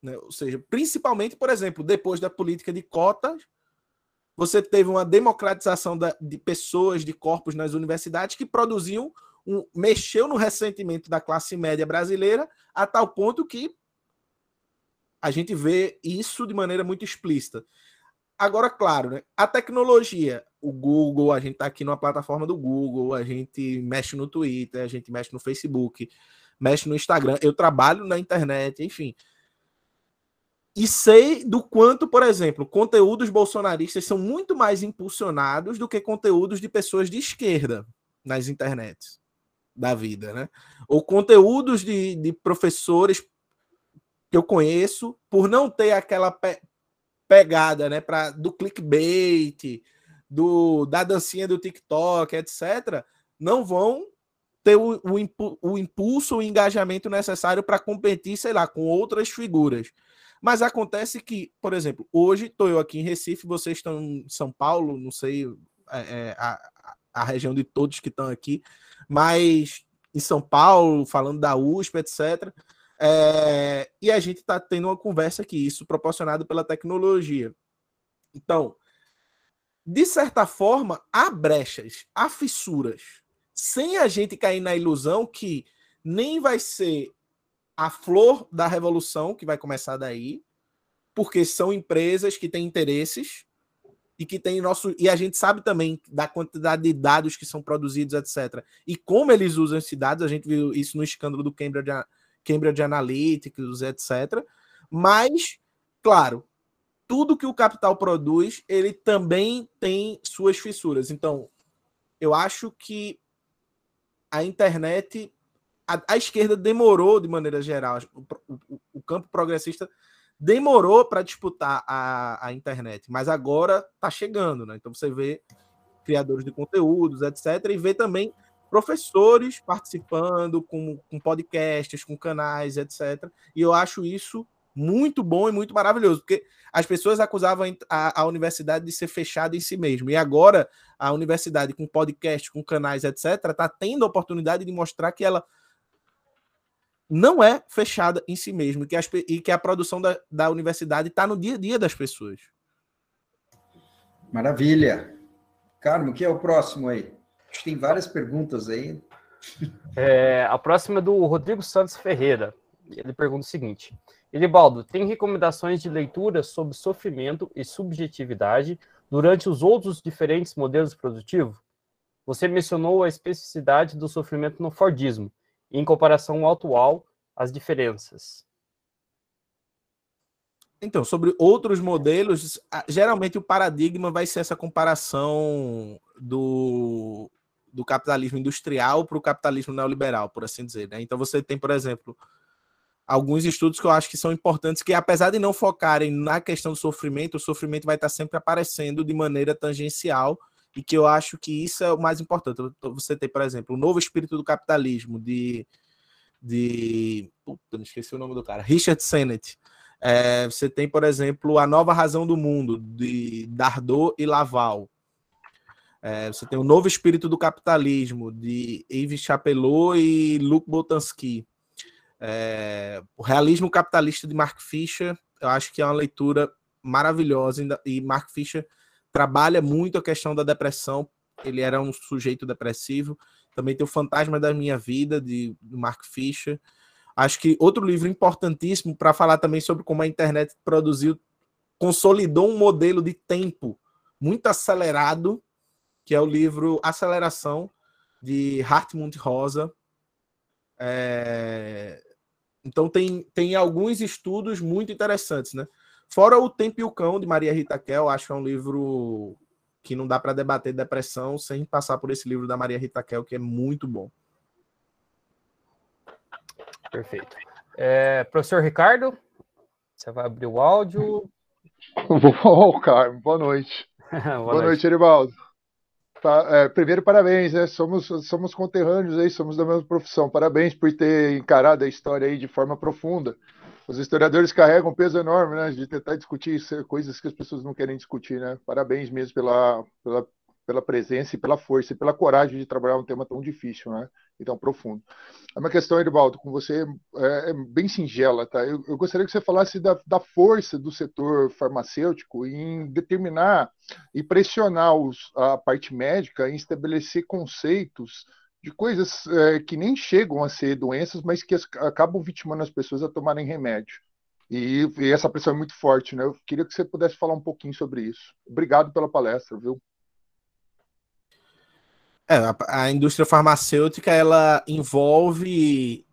Né? Ou seja, principalmente, por exemplo, depois da política de cotas, você teve uma democratização da, de pessoas, de corpos nas universidades que produziam um, mexeu no ressentimento da classe média brasileira a tal ponto que a gente vê isso de maneira muito explícita. Agora, claro, né, a tecnologia, o Google, a gente está aqui numa plataforma do Google, a gente mexe no Twitter, a gente mexe no Facebook, mexe no Instagram, eu trabalho na internet, enfim. E sei do quanto, por exemplo, conteúdos bolsonaristas são muito mais impulsionados do que conteúdos de pessoas de esquerda nas internets da vida, né? Ou conteúdos de, de professores que eu conheço, por não ter aquela pegada, né, para do clickbait, do da dancinha do TikTok, etc, não vão ter o, o, impu o impulso, o engajamento necessário para competir, sei lá, com outras figuras. Mas acontece que, por exemplo, hoje estou eu aqui em Recife, vocês estão em São Paulo, não sei é, é a, a região de todos que estão aqui, mas em São Paulo, falando da USP, etc. É, e a gente está tendo uma conversa aqui, isso proporcionado pela tecnologia. Então, de certa forma, há brechas, há fissuras, sem a gente cair na ilusão que nem vai ser a flor da revolução que vai começar daí, porque são empresas que têm interesses e que tem nosso e a gente sabe também da quantidade de dados que são produzidos, etc. E como eles usam esses dados, a gente viu isso no escândalo do Cambridge, Cambridge Analytics, etc. Mas, claro, tudo que o capital produz, ele também tem suas fissuras. Então, eu acho que a internet, a, a esquerda demorou de maneira geral, o, o, o campo progressista demorou para disputar a, a internet, mas agora está chegando, né? Então você vê criadores de conteúdos, etc., e vê também professores participando com, com podcasts, com canais, etc. E eu acho isso muito bom e muito maravilhoso, porque as pessoas acusavam a, a, universidade de ser fechada em si mesmo. E agora a universidade, com podcast, com canais, etc., está tendo a oportunidade de mostrar que ela não é fechada em si mesmo e que, as, e que a produção da, da universidade está no dia a dia das pessoas. Maravilha. Carmo, que é o próximo aí? Acho que tem várias perguntas aí. É, a próxima é do Rodrigo Santos Ferreira. Ele pergunta o seguinte: Elibaldo, tem recomendações de leitura sobre sofrimento e subjetividade durante os outros diferentes modelos produtivos? Você mencionou a especificidade do sofrimento no Fordismo, em comparação ao atual, as diferenças. Então, sobre outros modelos, geralmente o paradigma vai ser essa comparação do, do capitalismo industrial para o capitalismo neoliberal, por assim dizer. Né? Então, você tem, por exemplo, alguns estudos que eu acho que são importantes, que apesar de não focarem na questão do sofrimento, o sofrimento vai estar sempre aparecendo de maneira tangencial, e que eu acho que isso é o mais importante. Você tem, por exemplo, o novo espírito do capitalismo de. de puta, não esqueci o nome do cara. Richard Sennett. É, você tem, por exemplo, A Nova Razão do Mundo, de Dardot e Laval. É, você tem o Novo Espírito do Capitalismo, de Yves Chapelot e Luc Boltanski. É, o Realismo Capitalista de Mark Fisher, eu acho que é uma leitura maravilhosa. E Mark Fisher trabalha muito a questão da depressão. Ele era um sujeito depressivo. Também tem o Fantasma da Minha Vida, de, de Mark Fisher. Acho que outro livro importantíssimo para falar também sobre como a internet produziu, consolidou um modelo de tempo muito acelerado, que é o livro Aceleração, de Hartmut Rosa. É... Então tem, tem alguns estudos muito interessantes, né? Fora O Tempo e o Cão, de Maria Rita Kel, acho que é um livro que não dá para debater depressão sem passar por esse livro da Maria Rita Kel, que é muito bom. Perfeito. É, professor Ricardo, você vai abrir o áudio. [laughs] Bom, Carmo, boa noite. [laughs] boa, boa, noite, Erivaldo. Tá, é, primeiro, parabéns, né? Somos, somos conterrâneos aí, somos da mesma profissão. Parabéns por ter encarado a história aí de forma profunda os historiadores carregam um peso enorme, né, de tentar discutir coisas que as pessoas não querem discutir, né? Parabéns mesmo pela, pela, pela presença e pela força e pela coragem de trabalhar um tema tão difícil, né? E tão profundo. A minha questão, Edivaldo, com você é, é bem singela, tá? Eu, eu, gostaria que você falasse da, da força do setor farmacêutico em determinar e pressionar os, a parte médica em estabelecer conceitos de coisas é, que nem chegam a ser doenças, mas que acabam vitimando as pessoas a tomarem remédio. E, e, essa pressão é muito forte, né? Eu queria que você pudesse falar um pouquinho sobre isso. Obrigado pela palestra, viu? É, a, a indústria farmacêutica ela envolve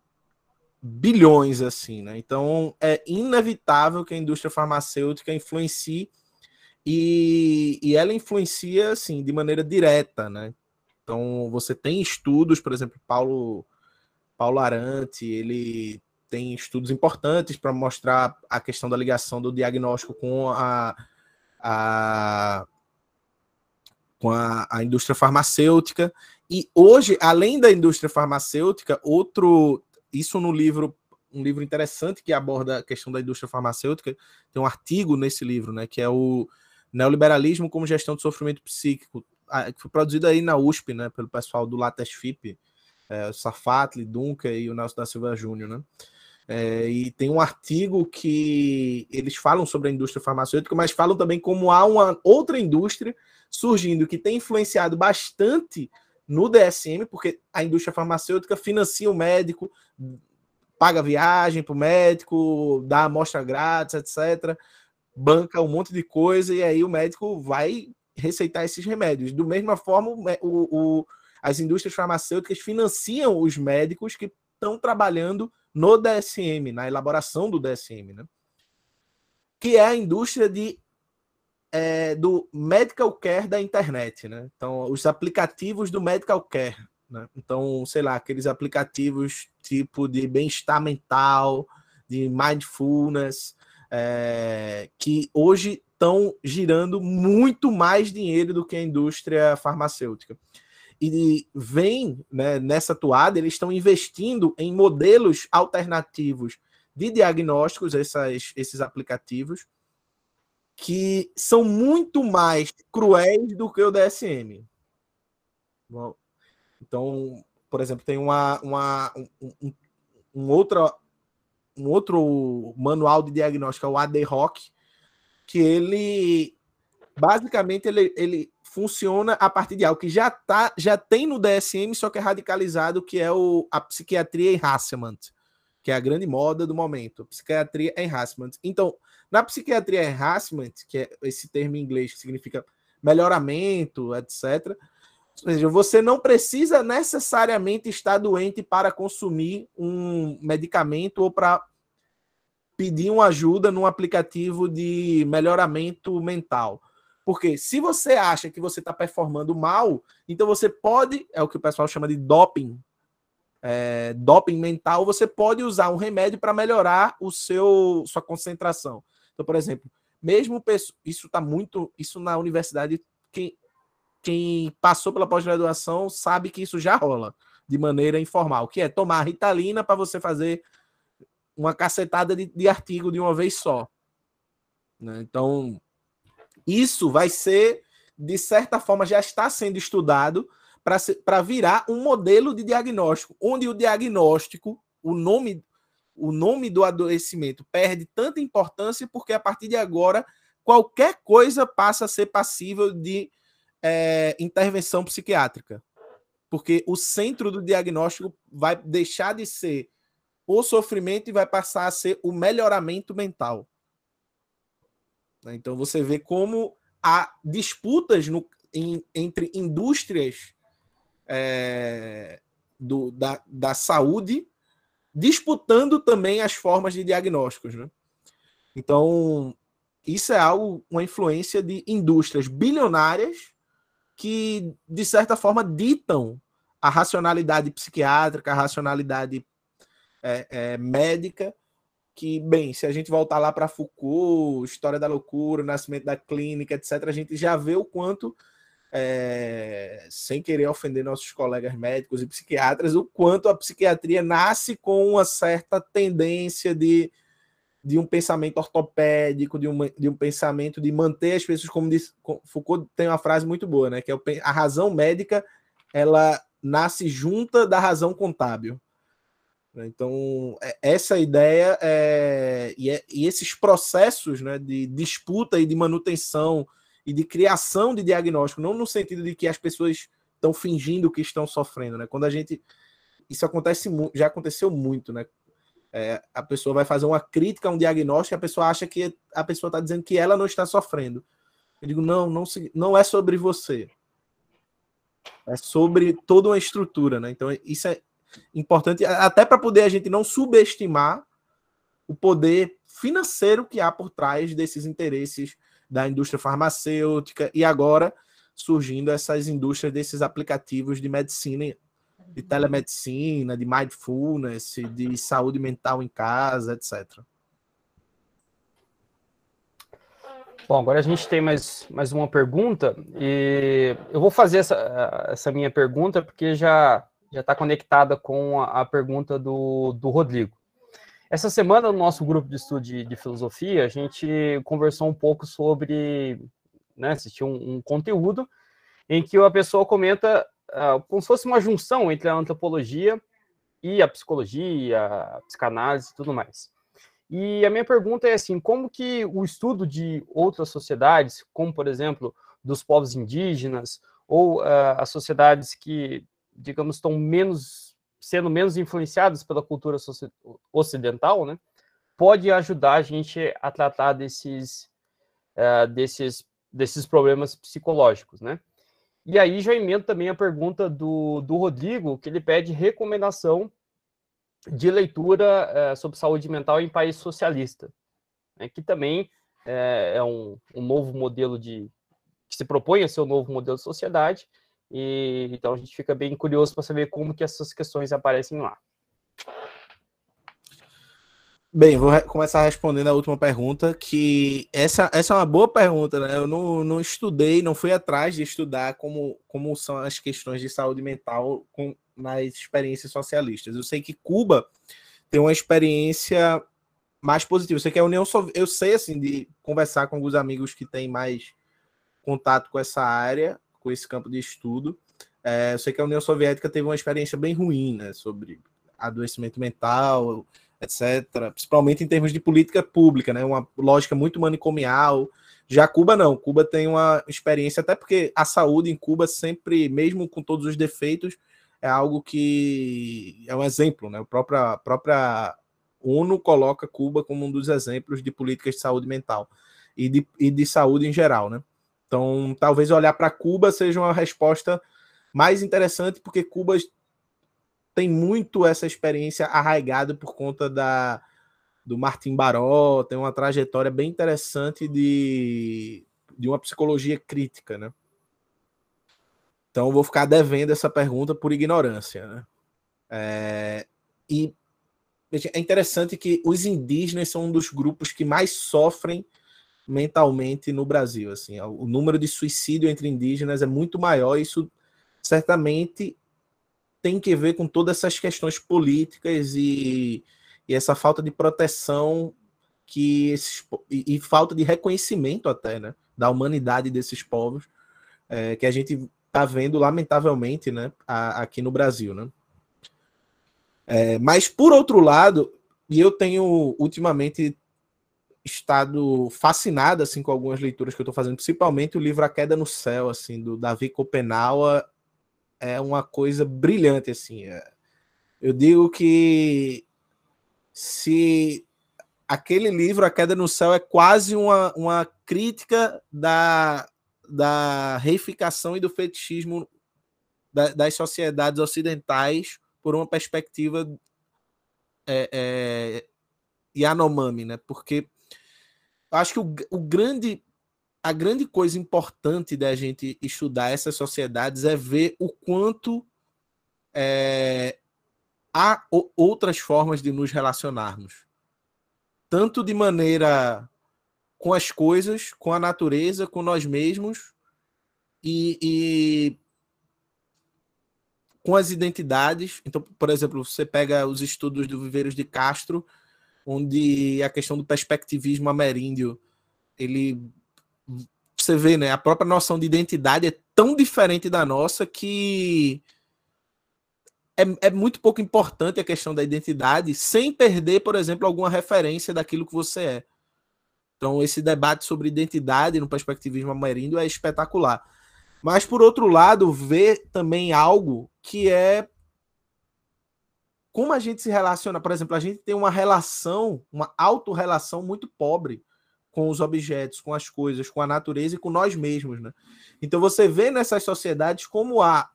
bilhões assim, né? Então é inevitável que a indústria farmacêutica influencie e, e ela influencia assim de maneira direta, né? Então, você tem estudos, por exemplo, Paulo, Paulo Arante, ele tem estudos importantes para mostrar a questão da ligação do diagnóstico com a, a com a, a, indústria farmacêutica. E hoje, além da indústria farmacêutica, outro. Isso no livro, um livro interessante que aborda a questão da indústria farmacêutica, tem um artigo nesse livro, né? Que é o Neoliberalismo como Gestão do Sofrimento Psíquico, que foi produzido aí na USP, né, pelo pessoal do Lattes FIP, é, Safatli, Duncan e o Nelson da Silva Júnior, né? É, e tem um artigo que eles falam sobre a indústria farmacêutica, mas falam também como há uma outra indústria surgindo que tem influenciado bastante no DSM, porque a indústria farmacêutica financia o médico, paga viagem para o médico, dá amostra grátis, etc. Banca um monte de coisa, e aí o médico vai receitar esses remédios. Do mesma forma, o, o, as indústrias farmacêuticas financiam os médicos que estão trabalhando no DSM, na elaboração do DSM, né? que é a indústria de, é, do medical care da internet. Né? Então, os aplicativos do medical care. Né? Então, sei lá, aqueles aplicativos tipo de bem-estar mental, de mindfulness, é, que hoje estão girando muito mais dinheiro do que a indústria farmacêutica. E vem né, nessa toada, eles estão investindo em modelos alternativos de diagnósticos, essas, esses aplicativos, que são muito mais cruéis do que o DSM. Então, por exemplo, tem uma, uma um, um, outro, um outro manual de diagnóstico, é o AD-ROC, que ele basicamente ele, ele funciona a partir de algo que já tá, já tem no DSM, só que é radicalizado, que é o, a psiquiatria enhancement, que é a grande moda do momento, psiquiatria enhancement. Então, na psiquiatria enhancement, que é esse termo em inglês que significa melhoramento, etc., ou seja, você não precisa necessariamente estar doente para consumir um medicamento ou para pedir uma ajuda num aplicativo de melhoramento mental. Porque se você acha que você está performando mal, então você pode, é o que o pessoal chama de doping, é, doping mental, você pode usar um remédio para melhorar o seu sua concentração. Então, por exemplo, mesmo isso está muito, isso na universidade, quem, quem passou pela pós-graduação sabe que isso já rola de maneira informal, que é tomar ritalina para você fazer uma cacetada de, de, artigo de uma vez só. Né? Então, isso vai ser, de certa forma, já está sendo estudado para virar um modelo de diagnóstico, onde o diagnóstico, o nome o nome do adoecimento perde tanta importância porque a partir de agora qualquer coisa passa a ser passível de é, intervenção psiquiátrica. Porque o centro do diagnóstico vai deixar de ser o sofrimento e vai passar a ser o melhoramento mental. Então você vê como há disputas no, em, entre indústrias é, do, da, da saúde disputando também as formas de diagnósticos. Né? Então, isso é algo, uma influência de indústrias bilionárias que, de certa forma, ditam a racionalidade psiquiátrica, a racionalidade é, é, médica, que, bem, se a gente voltar lá para Foucault, História da Loucura, Nascimento da Clínica, etc., a gente já vê o quanto é, sem querer ofender nossos colegas médicos e psiquiatras, o quanto a psiquiatria nasce com uma certa tendência de, de um pensamento ortopédico, de, uma, de um pensamento de manter as pessoas, como diz Foucault, tem uma frase muito boa, né? Que é a razão médica ela nasce junta da razão contábil. Então, é, essa ideia é, e, é, e esses processos né, de disputa e de manutenção e de criação de diagnóstico, não no sentido de que as pessoas estão fingindo que estão sofrendo, né? Quando a gente isso acontece já aconteceu muito, né? É, a pessoa vai fazer uma crítica um diagnóstico e a pessoa acha que a pessoa está dizendo que ela não está sofrendo. Eu digo, não, não, não é sobre você. É sobre toda uma estrutura, né? Então, isso é importante, até para poder a gente não subestimar o poder financeiro que há por trás desses interesses da indústria farmacêutica e agora surgindo essas indústrias desses aplicativos de medicina, de telemedicina, de mindfulness, de saúde mental em casa, etc. Bom, agora a gente tem mais, mais uma pergunta e eu vou fazer essa, essa minha pergunta porque já já está conectada com a, a, pergunta do, do Rodrigo. Essa semana, no nosso grupo de estudo de, de filosofia, a gente conversou um pouco sobre, né, assistiu um, um conteúdo em que a pessoa comenta uh, como se fosse uma junção entre a antropologia e a psicologia, a psicanálise e tudo mais. E a minha pergunta é assim, como que o estudo de outras sociedades, como por exemplo dos povos indígenas ou uh, as sociedades que, digamos, estão menos sendo menos influenciadas pela cultura ocidental, né, pode ajudar a gente a tratar desses, uh, desses, desses problemas psicológicos, né? E aí já emendo também a pergunta do, do Rodrigo, que ele pede recomendação de leitura uh, sobre saúde mental em país socialista, né, que também uh, é um, um novo modelo de que se propõe a ser um novo modelo de sociedade e então a gente fica bem curioso para saber como que essas questões aparecem lá. Bem, vou começar respondendo a última pergunta, que essa, essa é uma boa pergunta, né? Eu não, não estudei, não fui atrás de estudar como, como são as questões de saúde mental com, nas experiências socialistas. Eu sei que Cuba tem uma experiência mais positiva. Eu sei que a União Soviética, eu sei assim de conversar com alguns amigos que têm mais contato com essa área, com esse campo de estudo. É, eu sei que a União Soviética teve uma experiência bem ruim, né, sobre adoecimento mental, etc. Principalmente em termos de política pública, né? Uma lógica muito manicomial. Já Cuba não. Cuba tem uma experiência, até porque a saúde em Cuba sempre, mesmo com todos os defeitos, é algo que é um exemplo, né? A própria, a própria ONU coloca Cuba como um dos exemplos de políticas de saúde mental e de, e de saúde em geral, né? Então, talvez olhar para Cuba seja uma resposta mais interessante, porque Cuba tem muito essa experiência arraigada por conta da do Martin Baró, tem uma trajetória bem interessante de, de uma psicologia crítica, né? Então vou ficar devendo essa pergunta por ignorância, né? É, e é interessante que os indígenas são um dos grupos que mais sofrem mentalmente no Brasil. Assim, o número de suicídio entre indígenas é muito maior. Isso certamente tem que ver com todas essas questões políticas e, e essa falta de proteção que esses, e, e, falta de reconhecimento até né, da humanidade desses povos é, que a gente está vendo lamentavelmente né, a, aqui no Brasil. Né? É, mas por outro lado, e eu tenho ultimamente estado fascinado assim com algumas leituras que eu estou fazendo, principalmente o livro A Queda no Céu, assim, do Davi Copenaua, é uma coisa brilhante, assim. É. Eu digo que se aquele livro, A Queda no Céu, é quase uma, uma crítica da, da reificação e do fetichismo da, das sociedades ocidentais por uma perspectiva é, é, Yanomami, né? Porque acho que o, o grande a grande coisa importante da gente estudar essas sociedades é ver o quanto é, há outras formas de nos relacionarmos. Tanto de maneira com as coisas, com a natureza, com nós mesmos e, e com as identidades. Então, por exemplo, você pega os estudos do Viveiros de Castro, onde a questão do perspectivismo ameríndio ele você vê, né? A própria noção de identidade é tão diferente da nossa que é, é muito pouco importante a questão da identidade, sem perder, por exemplo, alguma referência daquilo que você é. Então, esse debate sobre identidade no perspectivismo ameríndio é espetacular. Mas, por outro lado, ver também algo que é como a gente se relaciona. Por exemplo, a gente tem uma relação, uma autorrelação muito pobre com os objetos, com as coisas, com a natureza e com nós mesmos, né? Então você vê nessas sociedades como há,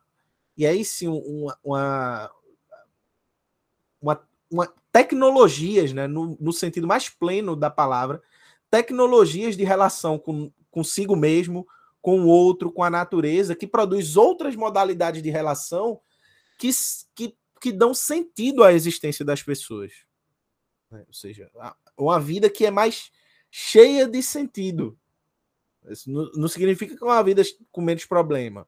e aí sim, uma, uma, uma, uma tecnologias, né, no, no, sentido mais pleno da palavra, tecnologias de relação com, consigo mesmo, com o outro, com a natureza, que produz outras modalidades de relação que, que, que dão sentido à existência das pessoas. Né? Ou seja, uma vida que é mais cheia de sentido. Isso não, significa que é uma vida com menos problema,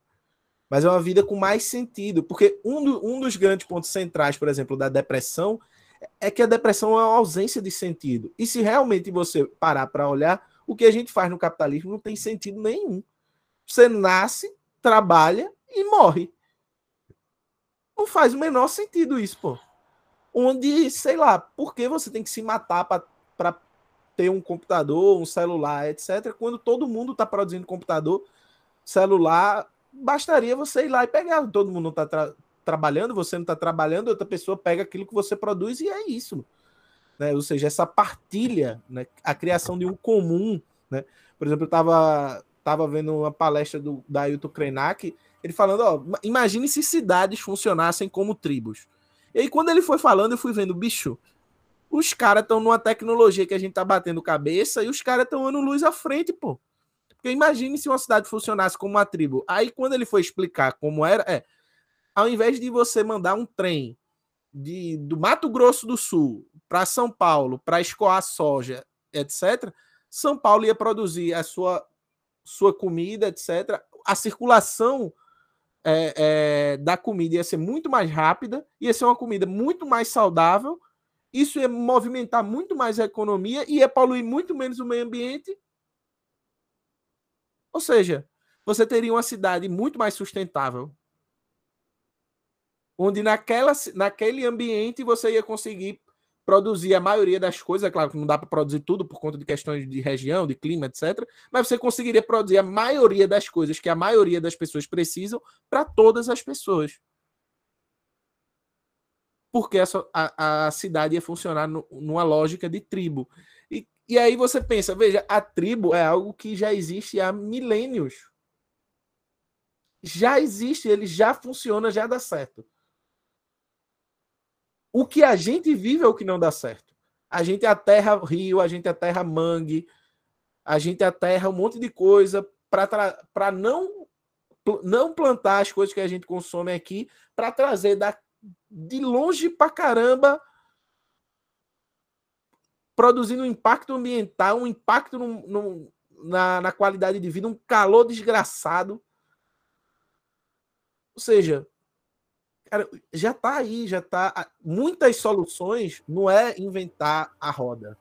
mas é uma vida com mais sentido. Porque um, do, um dos grandes pontos centrais, por exemplo, da depressão é que a depressão é uma ausência de sentido. E se realmente você parar para olhar, o que a gente faz no capitalismo não tem sentido nenhum. Você nasce, trabalha e morre. Não faz o menor sentido isso, pô. Onde, sei lá, por que você tem que se matar para ter um computador, um celular, etc. Quando todo mundo está produzindo computador, celular, bastaria você ir lá e pegar. Todo mundo está tra trabalhando, você não está trabalhando, outra pessoa pega aquilo que você produz e é isso. Né? Ou seja, essa partilha, né? a criação de um comum. Né? Por exemplo, eu estava tava vendo uma palestra do, da Ailton Krenak, ele falando, ó, imagine se cidades funcionassem como tribos. E aí, quando ele foi falando, eu fui vendo, bicho, os caras estão numa tecnologia que a gente tá batendo cabeça e os caras estão andando luz à frente, pô. Porque imagine se uma cidade funcionasse como uma tribo. Aí, quando ele foi explicar como era, é, ao invés de você mandar um trem de, do Mato Grosso do Sul para São Paulo, para escoar soja, etc., São Paulo ia produzir a sua, sua comida, etc. A circulação é, é, da comida ia ser muito mais rápida, ia ser uma comida muito mais saudável, isso ia movimentar muito mais a economia, ia poluir muito menos o meio ambiente. Ou seja, você teria uma cidade muito mais sustentável, onde naquela, naquele ambiente você ia conseguir produzir a maioria das coisas, é claro que não dá para produzir tudo por conta de questões de região, de clima, etc. Mas você conseguiria produzir a maioria das coisas que a maioria das pessoas precisam para todas as pessoas. Porque essa, a, a cidade ia funcionar no, numa lógica de tribo. E, e aí você pensa, veja, a tribo é algo que já existe há milênios. Já existe, ele já funciona, já dá certo. O que a gente vive é o que não dá certo. A gente aterra rio, a gente aterra mangue, a gente aterra um monte de coisa para não não plantar as coisas que a gente consome aqui para trazer da, de longe para caramba produzindo um impacto ambiental, um impacto no, no, na, na qualidade de vida, um calor desgraçado. Ou seja, Cara, já está aí, já está. Muitas soluções não é inventar a roda.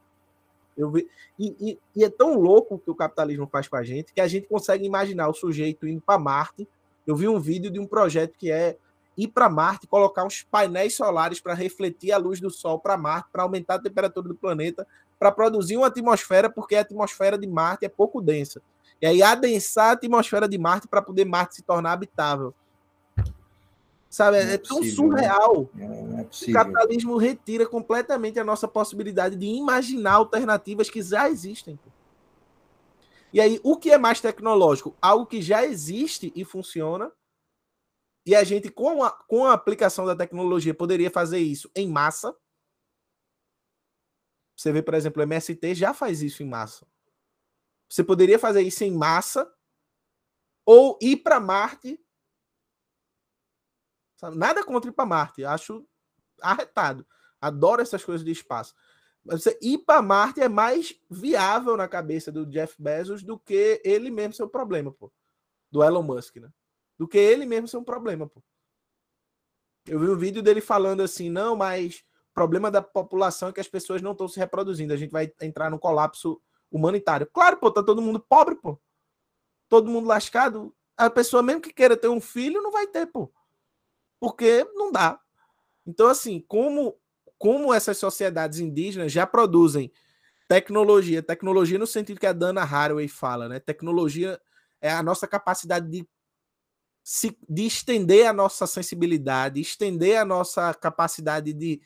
Eu vi, e, e, e, é tão louco o que o capitalismo faz com a gente que a gente consegue imaginar o sujeito indo para Marte. Eu vi um vídeo de um projeto que é ir para Marte, colocar uns painéis solares para refletir a luz do Sol para Marte, para aumentar a temperatura do planeta, para produzir uma atmosfera, porque a atmosfera de Marte é pouco densa. E aí adensar a atmosfera de Marte para poder Marte se tornar habitável. Sabe? É, é, tão possível, surreal. Né? É o capitalismo retira completamente a nossa possibilidade de imaginar alternativas que já existem. E aí, o que é mais tecnológico? Algo que já existe e funciona. E a gente, com a, com a aplicação da tecnologia, poderia fazer isso em massa. Você vê, por exemplo, o MST já faz isso em massa. Você poderia fazer isso em massa ou ir para Marte Sabe? Nada contra ir para Marte, acho arretado. Adoro essas coisas de espaço. Mas você ir para Marte é mais viável na cabeça do Jeff Bezos do que ele mesmo ser um problema, pô. Do Elon Musk, né? Do que ele mesmo ser um problema, pô. Eu vi um vídeo dele falando assim, não, mas o problema da população é que as pessoas não estão se reproduzindo. A gente vai entrar num colapso humanitário. Claro, pô, tá todo mundo pobre, pô. Todo mundo lascado. A pessoa mesmo que queira ter um filho não vai ter, pô porque não dá. Então, assim, como, como essas sociedades indígenas já produzem tecnologia, tecnologia no sentido que a Dana Haraway fala, né? Tecnologia é a nossa capacidade de, se, de estender a nossa sensibilidade, estender a nossa capacidade de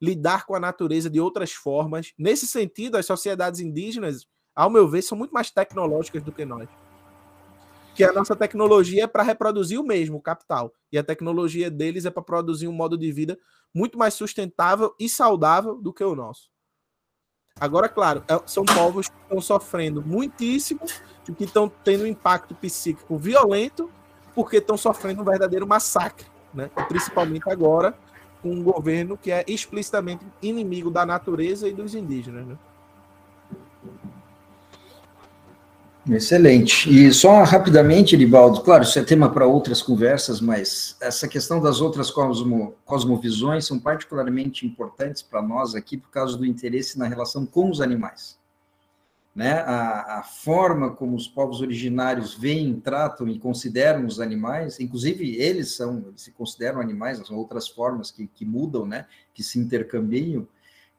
lidar com a natureza de outras formas. Nesse sentido, as sociedades indígenas, ao meu ver, são muito mais tecnológicas do que nós que a nossa tecnologia é para reproduzir o mesmo, o capital. E a tecnologia deles é para produzir um modo de vida muito mais sustentável e saudável do que o nosso. Agora, claro, é, são povos que estão sofrendo muitíssimo, que estão tendo um impacto psíquico violento, porque estão sofrendo um verdadeiro massacre, né? principalmente agora, com um governo que é explicitamente inimigo da natureza e dos indígenas. Né? Excelente. E só rapidamente, Libaldo, claro, isso é tema para outras conversas, mas essa questão das outras cosmo, cosmovisões são particularmente importantes para nós aqui por causa do interesse na relação com os animais. Né? A, a, forma como os povos originários veem, tratam e consideram os animais, inclusive eles são, eles se consideram animais, são outras formas que, que mudam, né? que se intercambiam,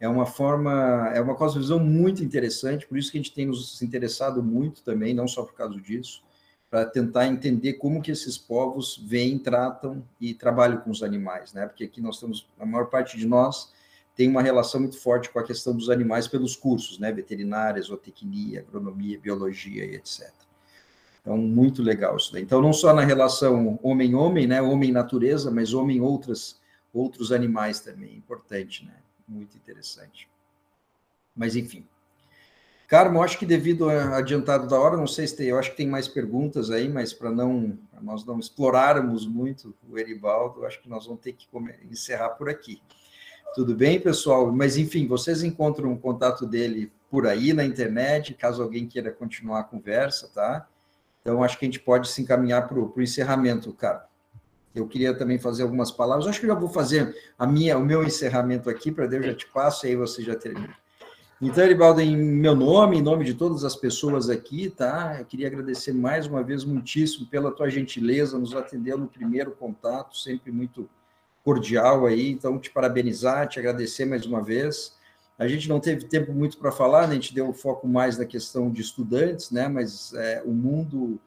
é uma forma, é uma cosmovisão muito interessante, por isso que a gente tem nos interessado muito também, não só por causa disso, para tentar entender como que esses povos veem, tratam e trabalham com os animais, né? Porque aqui nós temos, a maior parte de nós tem uma relação muito forte com a questão dos animais pelos cursos, né? Veterinária, zootecnia, agronomia, biologia e etc. Então, muito legal isso daí. Então, não só na relação homem-homem, né? Homem-natureza, mas homem-outras outros animais também, importante, né? Muito interessante. Mas, enfim. Carmo, acho que devido ao adiantado da hora, não sei se tem, eu acho que tem mais perguntas aí, mas para não nós não explorarmos muito o Eribaldo, acho que nós vamos ter que encerrar por aqui. Tudo bem, pessoal? Mas, enfim, vocês encontram o contato dele por aí na internet, caso alguém queira continuar a conversa, tá? Então, acho que a gente pode se encaminhar para o encerramento, cara. Eu queria também fazer algumas palavras. Acho que já vou fazer a minha, o meu encerramento aqui, para Deus já te passo, e aí você já termina. Então, Eribaldo, em meu nome, em nome de todas as pessoas aqui, tá? Eu queria agradecer mais uma vez muitíssimo pela tua gentileza, nos atender no primeiro contato, sempre muito cordial aí. Então, te parabenizar, te agradecer mais uma vez. A gente não teve tempo muito para falar, né? a gente deu foco mais na questão de estudantes, né? Mas é, o mundo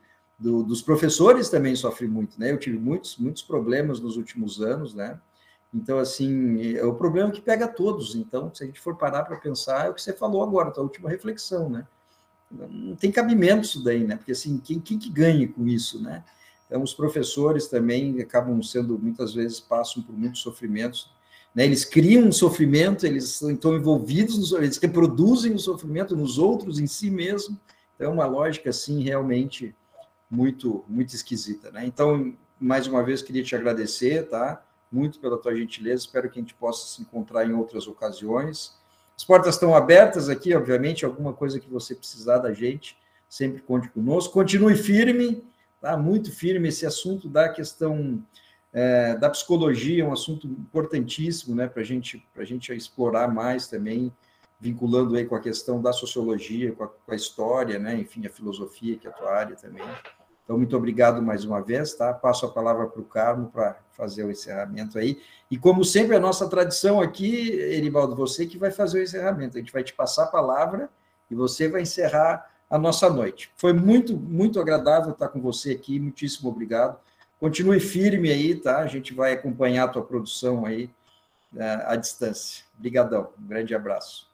do, dos professores também sofre muito, né? Eu tive muitos, muitos problemas nos últimos anos, né? Então, assim, é o problema que pega todos. Então, se a gente for parar para pensar, é o que você falou agora, a última reflexão, né? Não tem cabimento isso daí, né? Porque, assim, quem, quem que ganha com isso, né? Então, os professores também acabam sendo, muitas vezes, passam por muitos sofrimentos. Né? Eles criam um sofrimento, eles estão envolvidos, no, eles reproduzem o sofrimento nos outros, em si mesmo. Então, é uma lógica, assim, realmente muito, muito esquisita, né? Então, mais uma vez, queria te agradecer, tá? muito pela tua gentileza. Espero que a gente possa se encontrar em outras ocasiões. As portas estão abertas aqui, obviamente, alguma coisa que você precisar da gente, sempre conte conosco. Continue firme, tá? Muito firme esse assunto da questão é, da psicologia, é um assunto importantíssimo, né? Para gente, a gente explorar mais também, vinculando aí com a questão da sociologia, com a, com a história, né? Enfim, a filosofia, que é a tua área também. Então, muito obrigado mais uma vez, tá? Passo a palavra para o Carmo para fazer o encerramento aí. E como sempre, a nossa tradição aqui, Eribaldo, você que vai fazer o encerramento. A gente vai te passar a palavra e você vai encerrar a nossa noite. Foi muito, muito agradável estar com você aqui. Muitíssimo obrigado. Continue firme aí, tá? A gente vai acompanhar a tua produção aí uh, à distância. Obrigadão. Um grande abraço.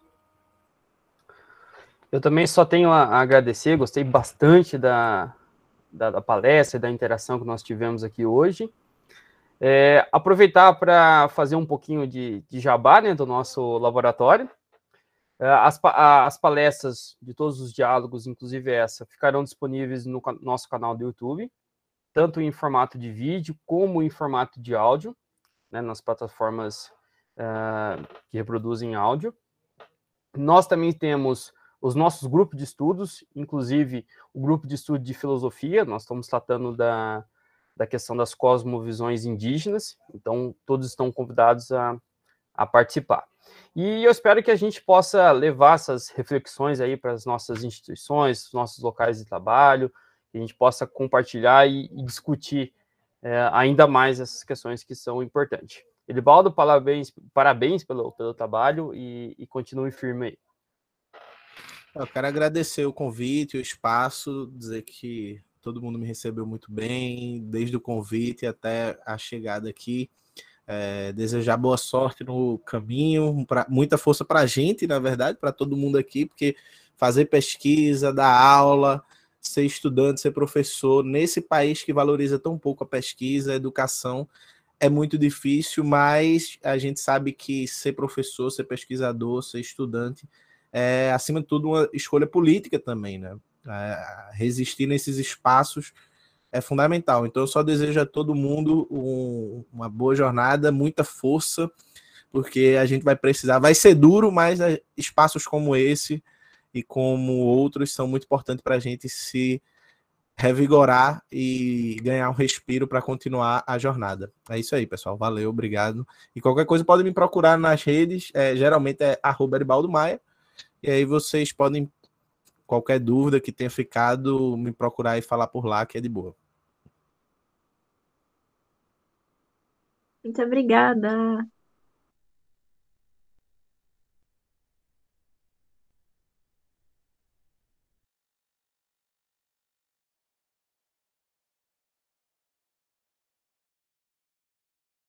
Eu também só tenho a agradecer, gostei bastante da, da, da palestra e da interação que nós tivemos aqui hoje. É, aproveitar para fazer um pouquinho de, de jabá né, do nosso laboratório. É, as, as, palestras de todos os diálogos, inclusive essa, ficarão disponíveis no nosso canal do YouTube, tanto em formato de vídeo como em formato de áudio, né, nas plataformas uh, que reproduzem áudio. Nós também temos os nossos grupos de estudos, inclusive o grupo de estudo de filosofia, nós estamos tratando da, da questão das cosmovisões indígenas, então todos estão convidados a, a participar. E eu espero que a gente possa levar essas reflexões aí para as nossas instituições, nossos locais de trabalho, que a gente possa compartilhar e, e discutir é, ainda mais essas questões que são importantes. Edivaldo, parabéns, parabéns pelo, pelo trabalho e, e continue firme aí. Eu quero agradecer o convite, o espaço, dizer que todo mundo me recebeu muito bem, desde o convite até a chegada aqui. É, desejar boa sorte no caminho, pra, muita força para a gente, na verdade, para todo mundo aqui, porque fazer pesquisa, dar aula, ser estudante, ser professor, nesse país que valoriza tão pouco a pesquisa, a educação, é muito difícil, mas a gente sabe que ser professor, ser pesquisador, ser estudante é, acima de tudo, uma escolha política também, né? É, resistir nesses espaços é fundamental. Então, eu só desejo a todo mundo um, uma boa jornada, muita força, porque a gente vai precisar. Vai ser duro, mas é, espaços como esse e como outros são muito importantes para a gente se revigorar e ganhar um respiro para continuar a jornada. É isso aí, pessoal. Valeu, obrigado. E qualquer coisa pode me procurar nas redes. É, geralmente é arroba Maia e aí vocês podem, qualquer dúvida que tenha ficado, me procurar e falar por lá, que é de boa. Muito obrigada.